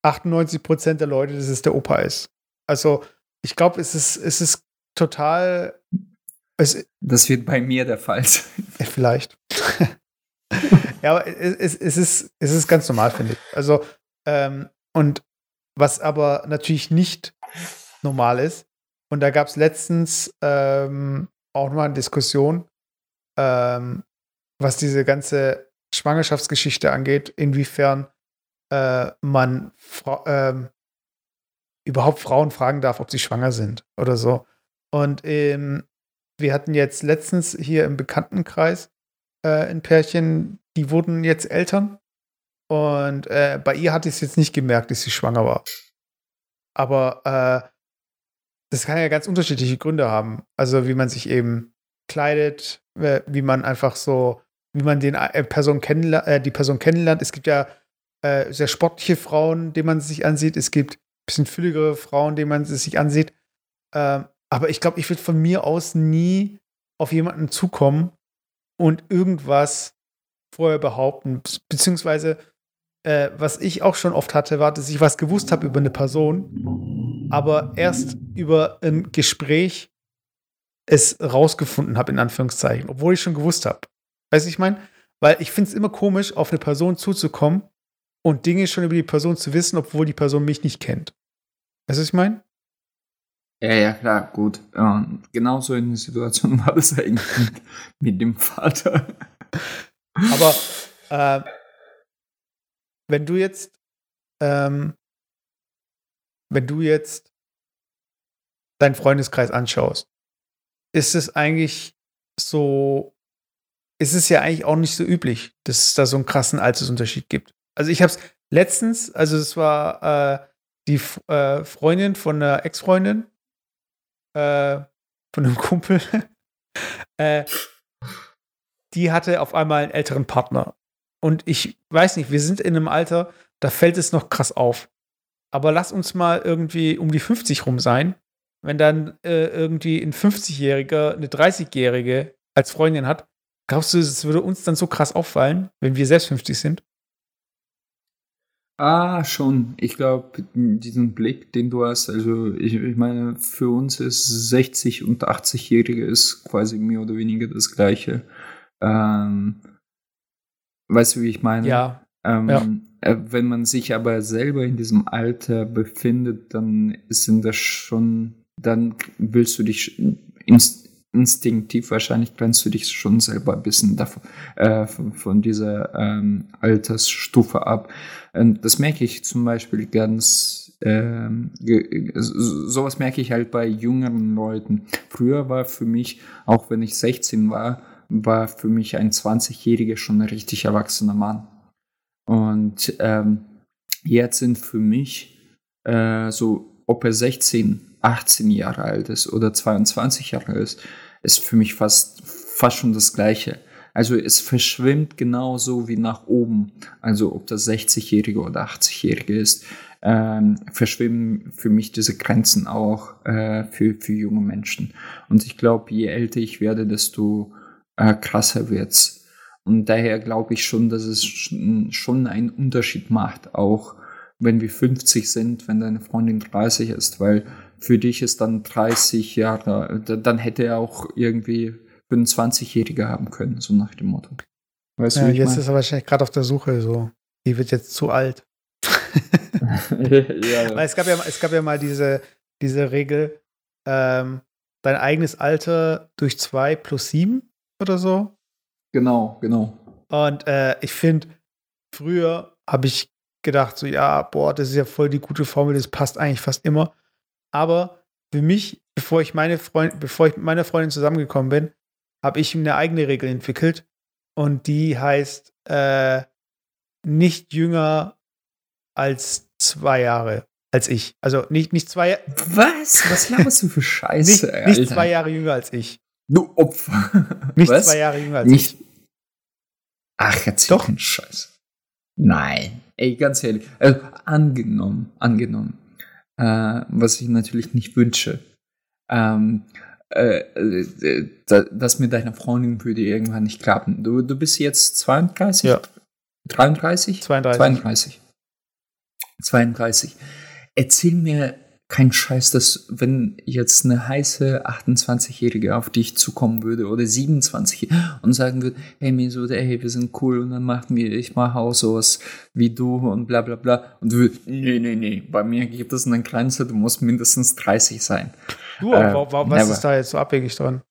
98 Prozent der Leute, dass es der Opa ist. Also, ich glaube, es ist, es ist total. Es, das wird bei mir der Fall sein. Vielleicht. ja, aber es, es, ist, es ist ganz normal, finde ich. Also, ähm, und was aber natürlich nicht normal ist, und da gab es letztens ähm, auch mal eine Diskussion, ähm, was diese ganze Schwangerschaftsgeschichte angeht, inwiefern äh, man Fra ähm, überhaupt Frauen fragen darf, ob sie schwanger sind oder so. Und ähm, wir hatten jetzt letztens hier im Bekanntenkreis äh, ein Pärchen, die wurden jetzt Eltern. Und äh, bei ihr hatte ich es jetzt nicht gemerkt, dass sie schwanger war. Aber äh, das kann ja ganz unterschiedliche Gründe haben. Also wie man sich eben kleidet, äh, wie man einfach so, wie man den äh, Person äh, die Person kennenlernt. Es gibt ja sehr sportliche Frauen, denen man sich ansieht. Es gibt ein bisschen fülligere Frauen, denen man sich ansieht. Ähm, aber ich glaube, ich würde von mir aus nie auf jemanden zukommen und irgendwas vorher behaupten. Beziehungsweise, äh, was ich auch schon oft hatte, war, dass ich was gewusst habe über eine Person, aber erst über ein Gespräch es rausgefunden habe, in Anführungszeichen, obwohl ich schon gewusst habe. Weißt du, ich meine? Weil ich finde es immer komisch, auf eine Person zuzukommen und Dinge schon über die Person zu wissen, obwohl die Person mich nicht kennt. Weißt du, was ich meine? Ja, ja, klar, gut. Ähm, genauso in der Situation war das eigentlich mit, mit dem Vater. Aber äh, wenn du jetzt, ähm, wenn du jetzt deinen Freundeskreis anschaust ist es eigentlich so, ist es ja eigentlich auch nicht so üblich, dass es da so einen krassen Altersunterschied gibt. Also ich habe es letztens, also es war äh, die äh, Freundin von einer Ex-Freundin, äh, von einem Kumpel, äh, die hatte auf einmal einen älteren Partner. Und ich weiß nicht, wir sind in einem Alter, da fällt es noch krass auf. Aber lass uns mal irgendwie um die 50 rum sein. Wenn dann äh, irgendwie ein 50-Jähriger eine 30-Jährige als Freundin hat, glaubst du, es würde uns dann so krass auffallen, wenn wir selbst 50 sind? Ah, schon. Ich glaube, diesen Blick, den du hast, also ich, ich meine, für uns ist 60 und 80-Jährige ist quasi mehr oder weniger das Gleiche. Ähm, weißt du, wie ich meine? Ja. Ähm, ja. Äh, wenn man sich aber selber in diesem Alter befindet, dann sind das schon, dann willst du dich inst instinktiv wahrscheinlich grenzt du dich schon selber ein bisschen davon, äh, von, von, dieser ähm, Altersstufe ab. Und das merke ich zum Beispiel ganz, ähm, sowas merke ich halt bei jüngeren Leuten. Früher war für mich, auch wenn ich 16 war, war für mich ein 20-Jähriger schon ein richtig erwachsener Mann. Und ähm, jetzt sind für mich äh, so, ob er 16, 18 Jahre alt ist oder 22 Jahre ist, ist für mich fast, fast schon das Gleiche. Also es verschwimmt genauso wie nach oben. Also ob das 60-Jährige oder 80-Jährige ist, ähm, verschwimmen für mich diese Grenzen auch äh, für, für junge Menschen. Und ich glaube, je älter ich werde, desto äh, krasser wird's. Und daher glaube ich schon, dass es schon einen Unterschied macht, auch wenn wir 50 sind, wenn deine Freundin 30 ist, weil für dich ist dann 30 Jahre, dann hätte er auch irgendwie 25-Jährige haben können, so nach dem Motto. Weißt ja, du, jetzt mein? ist er wahrscheinlich gerade auf der Suche, so, die wird jetzt zu alt. ja, Weil es gab ja, es gab ja mal diese, diese Regel, ähm, dein eigenes Alter durch zwei plus sieben oder so. Genau, genau. Und äh, ich finde, früher habe ich gedacht, so, ja, boah, das ist ja voll die gute Formel, das passt eigentlich fast immer. Aber für mich, bevor ich meine Freund, bevor ich mit meiner Freundin zusammengekommen bin, habe ich eine eigene Regel entwickelt. Und die heißt äh, nicht jünger als zwei Jahre als ich. Also nicht, nicht zwei Was? Was laberst du für Scheiße? nicht, nicht zwei Jahre jünger als ich. Du Opfer. Nicht Was? zwei Jahre jünger als nicht. ich. Ach, jetzt doch ein Scheiß. Nein. Ey, ganz ehrlich. Also, angenommen, angenommen. Äh, was ich natürlich nicht wünsche. Ähm, äh, äh, das mit deiner Freundin würde irgendwann nicht klappen. Du, du bist jetzt 32? Ja. 33? 32. 32. 32. Erzähl mir kein Scheiß, dass wenn jetzt eine heiße 28-Jährige auf dich zukommen würde oder 27 und sagen würde, hey Meso, hey, wir sind cool und dann machen wir, ich mache auch sowas wie du und bla bla bla und du würdest, nee, nee, nee, bei mir gibt es eine Grenze, du musst mindestens 30 sein. Du, äh, warum, was never. ist da jetzt so abwegig dran?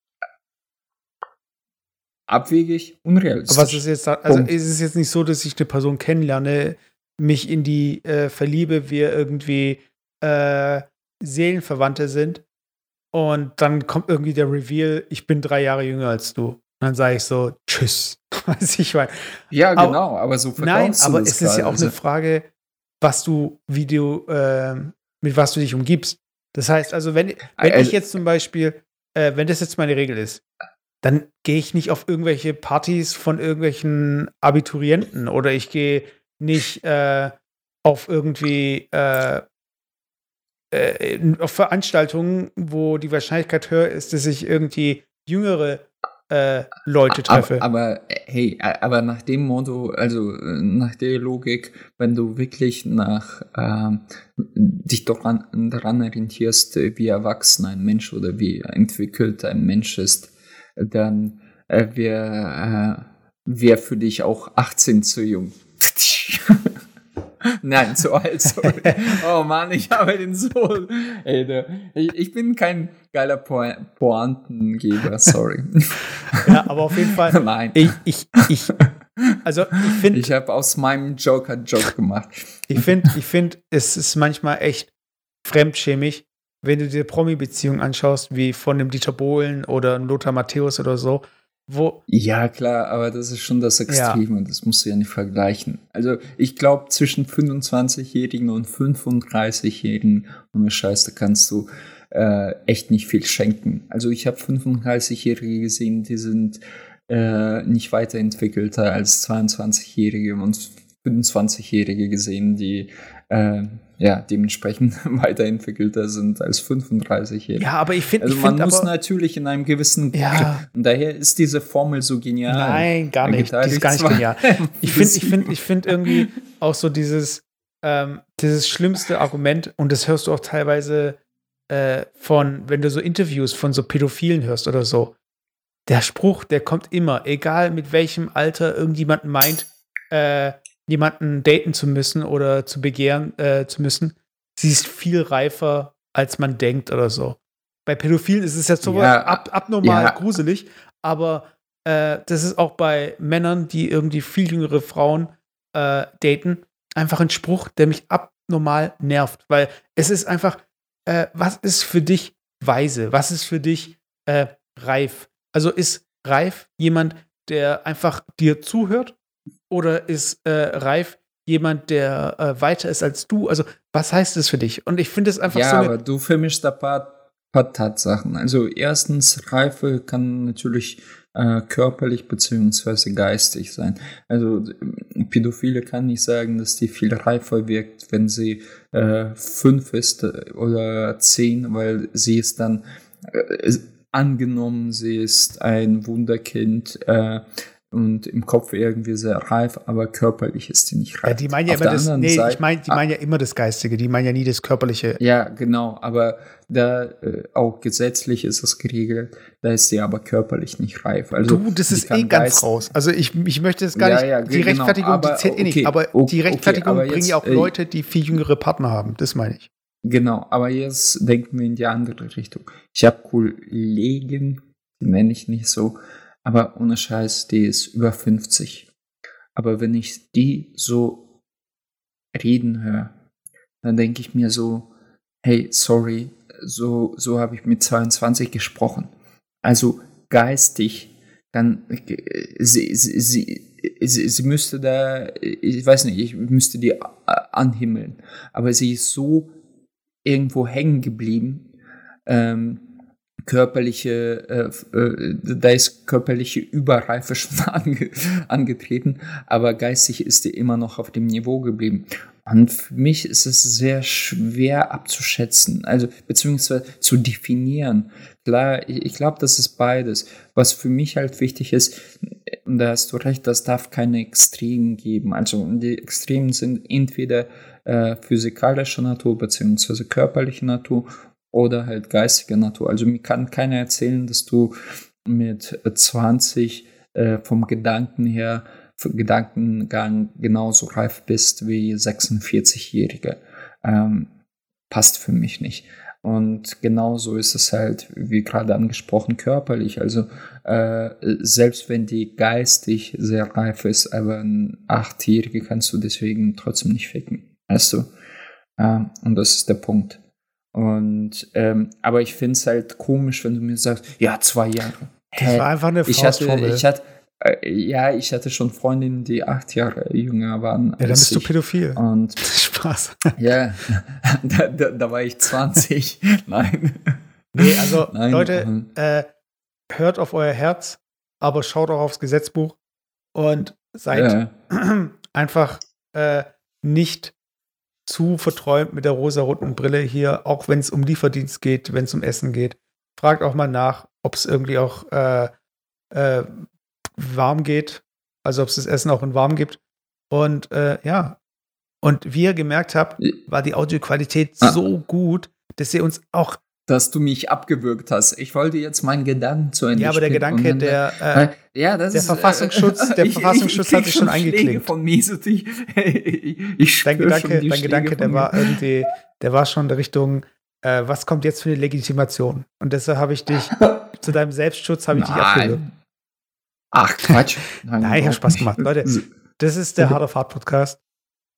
Abwegig, unrealistisch. Aber was ist jetzt da, also ist es jetzt nicht so, dass ich eine Person kennenlerne, mich in die äh, verliebe, wir irgendwie äh, Seelenverwandte sind und dann kommt irgendwie der Reveal, ich bin drei Jahre jünger als du. Und dann sage ich so, tschüss. Weiß ich meine. Ja, genau, aber, aber so Nein, aber es ist ja auch eine Frage, was du, wie du, äh, mit was du dich umgibst. Das heißt also, wenn, wenn ich jetzt zum Beispiel, äh, wenn das jetzt meine Regel ist, dann gehe ich nicht auf irgendwelche Partys von irgendwelchen Abiturienten oder ich gehe nicht äh, auf irgendwie äh, äh, auf Veranstaltungen, wo die Wahrscheinlichkeit höher ist, dass ich irgendwie jüngere äh, Leute treffe. Aber, aber, hey, aber nach dem Motto, also nach der Logik, wenn du wirklich nach äh, dich daran, daran orientierst, wie erwachsen ein Mensch oder wie entwickelt ein Mensch ist, dann äh, wäre äh, wär für dich auch 18 zu jung. Nein, zu alt, sorry. Oh Mann, ich habe den so. Ey, der, ich, ich, bin kein geiler po Pointengeber, sorry. Ja, aber auf jeden Fall. Nein. Ich, ich, ich, also ich finde. Ich habe aus meinem Joker Joke gemacht. Ich finde, ich finde, es ist manchmal echt fremdschämig, wenn du dir Promi-Beziehungen anschaust, wie von dem Dieter Bohlen oder Lothar Matthäus oder so, wo. Ja, klar, aber das ist schon das Extreme und das musst du ja nicht vergleichen. Also, ich glaube, zwischen 25-Jährigen und 35-Jährigen, ohne Scheiß, da kannst du äh, echt nicht viel schenken. Also, ich habe 35-Jährige gesehen, die sind äh, nicht weiterentwickelter als 22-Jährige und 25-Jährige gesehen, die äh, ja, dementsprechend weiterentwickelter sind als 35-Jährige. Ja, aber ich finde, also man find muss natürlich in einem gewissen Ja. und daher ist diese Formel so genial. Nein, gar nicht. Die ist gar nicht genial. Ich finde, ich finde, ich finde irgendwie auch so dieses, ähm, dieses schlimmste Argument, und das hörst du auch teilweise äh, von, wenn du so Interviews von so Pädophilen hörst oder so. Der Spruch, der kommt immer, egal mit welchem Alter irgendjemand meint, äh, jemanden daten zu müssen oder zu begehren äh, zu müssen. Sie ist viel reifer, als man denkt oder so. Bei Pädophilen ist es jetzt so Ja, ab, abnormal ja. gruselig, aber äh, das ist auch bei Männern, die irgendwie viel jüngere Frauen äh, daten, einfach ein Spruch, der mich abnormal nervt, weil es ist einfach, äh, was ist für dich weise? Was ist für dich äh, reif? Also ist reif jemand, der einfach dir zuhört oder ist äh, reif jemand, der äh, weiter ist als du? Also was heißt das für dich? Und ich finde es einfach ja, so eine aber du vermischst ein paar, paar Tatsachen. Also erstens, Reife kann natürlich äh, körperlich beziehungsweise geistig sein. Also äh, Pädophile kann nicht sagen, dass die viel reifer wirkt, wenn sie äh, fünf ist äh, oder zehn, weil sie ist dann äh, angenommen, sie ist ein Wunderkind äh, und im Kopf irgendwie sehr reif, aber körperlich ist sie nicht reif. Ja, die meinen ja Auf immer das, nee, Seite- ich meine, die Ah. meinen ja immer das Geistige, die meinen ja nie das Körperliche. Ja, genau, aber da äh, auch gesetzlich ist es geregelt, da ist sie aber körperlich nicht reif. Also du, das ist eh ganz Geist- raus. Also ich, ich möchte es gar Ja, nicht, ja, die genau, Rechtfertigung, aber- die zählt eh nicht, okay, aber okay, die Rechtfertigung aber bringen ja auch äh, Leute, die viel jüngere Partner haben, das meine ich. Genau, aber jetzt denken wir in die andere Richtung. Ich habe Kollegen, die nenne ich nicht so, aber ohne Scheiß, die ist über 50. Aber wenn ich die so reden höre, dann denke ich mir so, hey, sorry, so, so habe ich mit 22 gesprochen. Also geistig, dann äh, sie, sie, sie, sie, müsste da, ich weiß nicht, ich müsste die anhimmeln. Aber sie ist so irgendwo hängen geblieben. Ähm, körperliche, äh, äh, da ist körperliche Überreife schon ange, angetreten, aber geistig ist die immer noch auf dem Niveau geblieben. Und für mich ist es sehr schwer abzuschätzen, also beziehungsweise zu definieren. Klar, ich, ich glaube, das ist beides. Was für mich halt wichtig ist, und da hast du recht, das darf keine Extremen geben. Also die Extremen sind entweder äh, physikalischer Natur beziehungsweise körperliche Natur oder halt geistige Natur. Also mir kann keiner erzählen, dass du mit 20 äh, vom Gedanken her, vom Gedankengang genauso reif bist wie 46-Jährige. Ähm, passt für mich nicht. Und genauso ist es halt, wie gerade angesprochen, körperlich. Also äh, selbst wenn die geistig sehr reif ist, aber ein Achtjährige kannst du deswegen trotzdem nicht ficken. Weißt du? Ähm, und das ist der Punkt. Und ähm, aber ich finde es halt komisch, wenn du mir sagst, ja, zwei Jahre. Das war einfach eine ich hatte, ich hatte, äh, ja, ich hatte schon Freundinnen, die acht Jahre jünger waren. ja, dann bist du ich. pädophil. Und Spaß. ja, da, da, da war ich 20. Nein. Nee, also Nein, Leute, ähm, äh, hört auf euer Herz, aber schaut auch aufs Gesetzbuch und seid ja. einfach äh, nicht zu verträumt mit der rosaroten Brille hier, auch wenn es um Lieferdienst geht, wenn es um Essen geht. Fragt auch mal nach, ob es irgendwie auch äh, äh, warm geht, also ob es das Essen auch in warm gibt. Und äh, ja, und wie ihr gemerkt habt, war die Audioqualität Ah. so gut, dass ihr uns auch, dass du mich abgewürgt hast. Ich wollte jetzt meinen Gedanken zu Ende ja, aber der Gedanke, dann- der, äh, ja, das der ist, Verfassungsschutz- der Verfassungsschutz krieg hat sich schon Schläge eingeklinkt. Von mir, so ich, ich dein Gedanke, schon dein Schläge Gedanke, der war irgendwie, der war schon in der Richtung, äh, was kommt jetzt für eine Legitimation? Und deshalb habe ich dich, zu deinem Selbstschutz habe ich dich abgewürgt. Nein. Ach, Quatsch. Nein, Nein, ich habe Spaß gemacht. Leute, das ist der Harder Fahrt Podcast.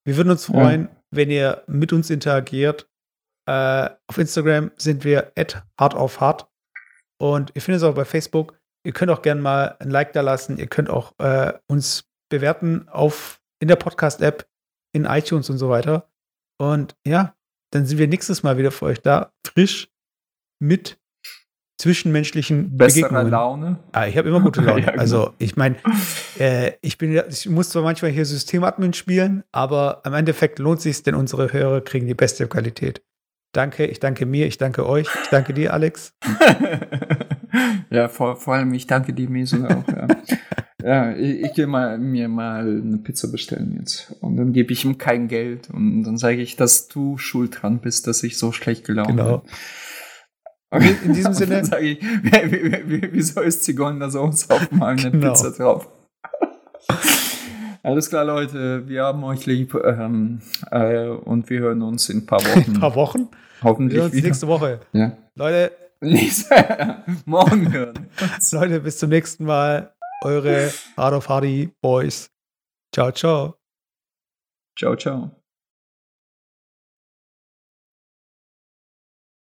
Wir würden uns Ja. freuen, wenn ihr mit uns interagiert Äh, auf Instagram sind wir at hard. Und ihr findet es auch bei Facebook. Ihr könnt auch gerne mal ein Like da lassen. Ihr könnt auch äh, uns bewerten auf in der Podcast-App, in iTunes und so weiter. Und ja, dann sind wir nächstes Mal wieder für euch da, frisch mit zwischenmenschlichen Bessere Begegnungen. Laune. Ah, ich habe immer gute Laune. Ja, genau. Also ich meine, äh, ich bin, ich muss zwar manchmal hier Systemadmin spielen, aber im Endeffekt lohnt sich denn unsere Hörer kriegen die beste Qualität. Danke, ich danke mir, ich danke euch, ich danke dir, Alex. ja, vor, vor allem ich danke dir sogar auch. Ja, ja ich, ich gehe mal, mir mal eine Pizza bestellen jetzt. Und dann gebe ich ihm kein Geld. Und dann sage ich, dass du schuld dran bist, dass ich so schlecht gelaunt Genau. bin. In- in diesem Sinne- sage ich, wie- wie- wie- wieso ist Zigeunersoße auf mal eine Genau. Pizza drauf? Alles klar, Leute, wir haben euch lieb ähm, äh, und wir hören uns in ein paar Wochen. Ein paar Wochen. Wir Hoffentlich sehen uns wieder. nächste Woche. Ja. Leute, morgen hören. wir. Leute, bis zum nächsten Mal. Eure Hard of Hardy Boys. Ciao, ciao. Ciao, ciao.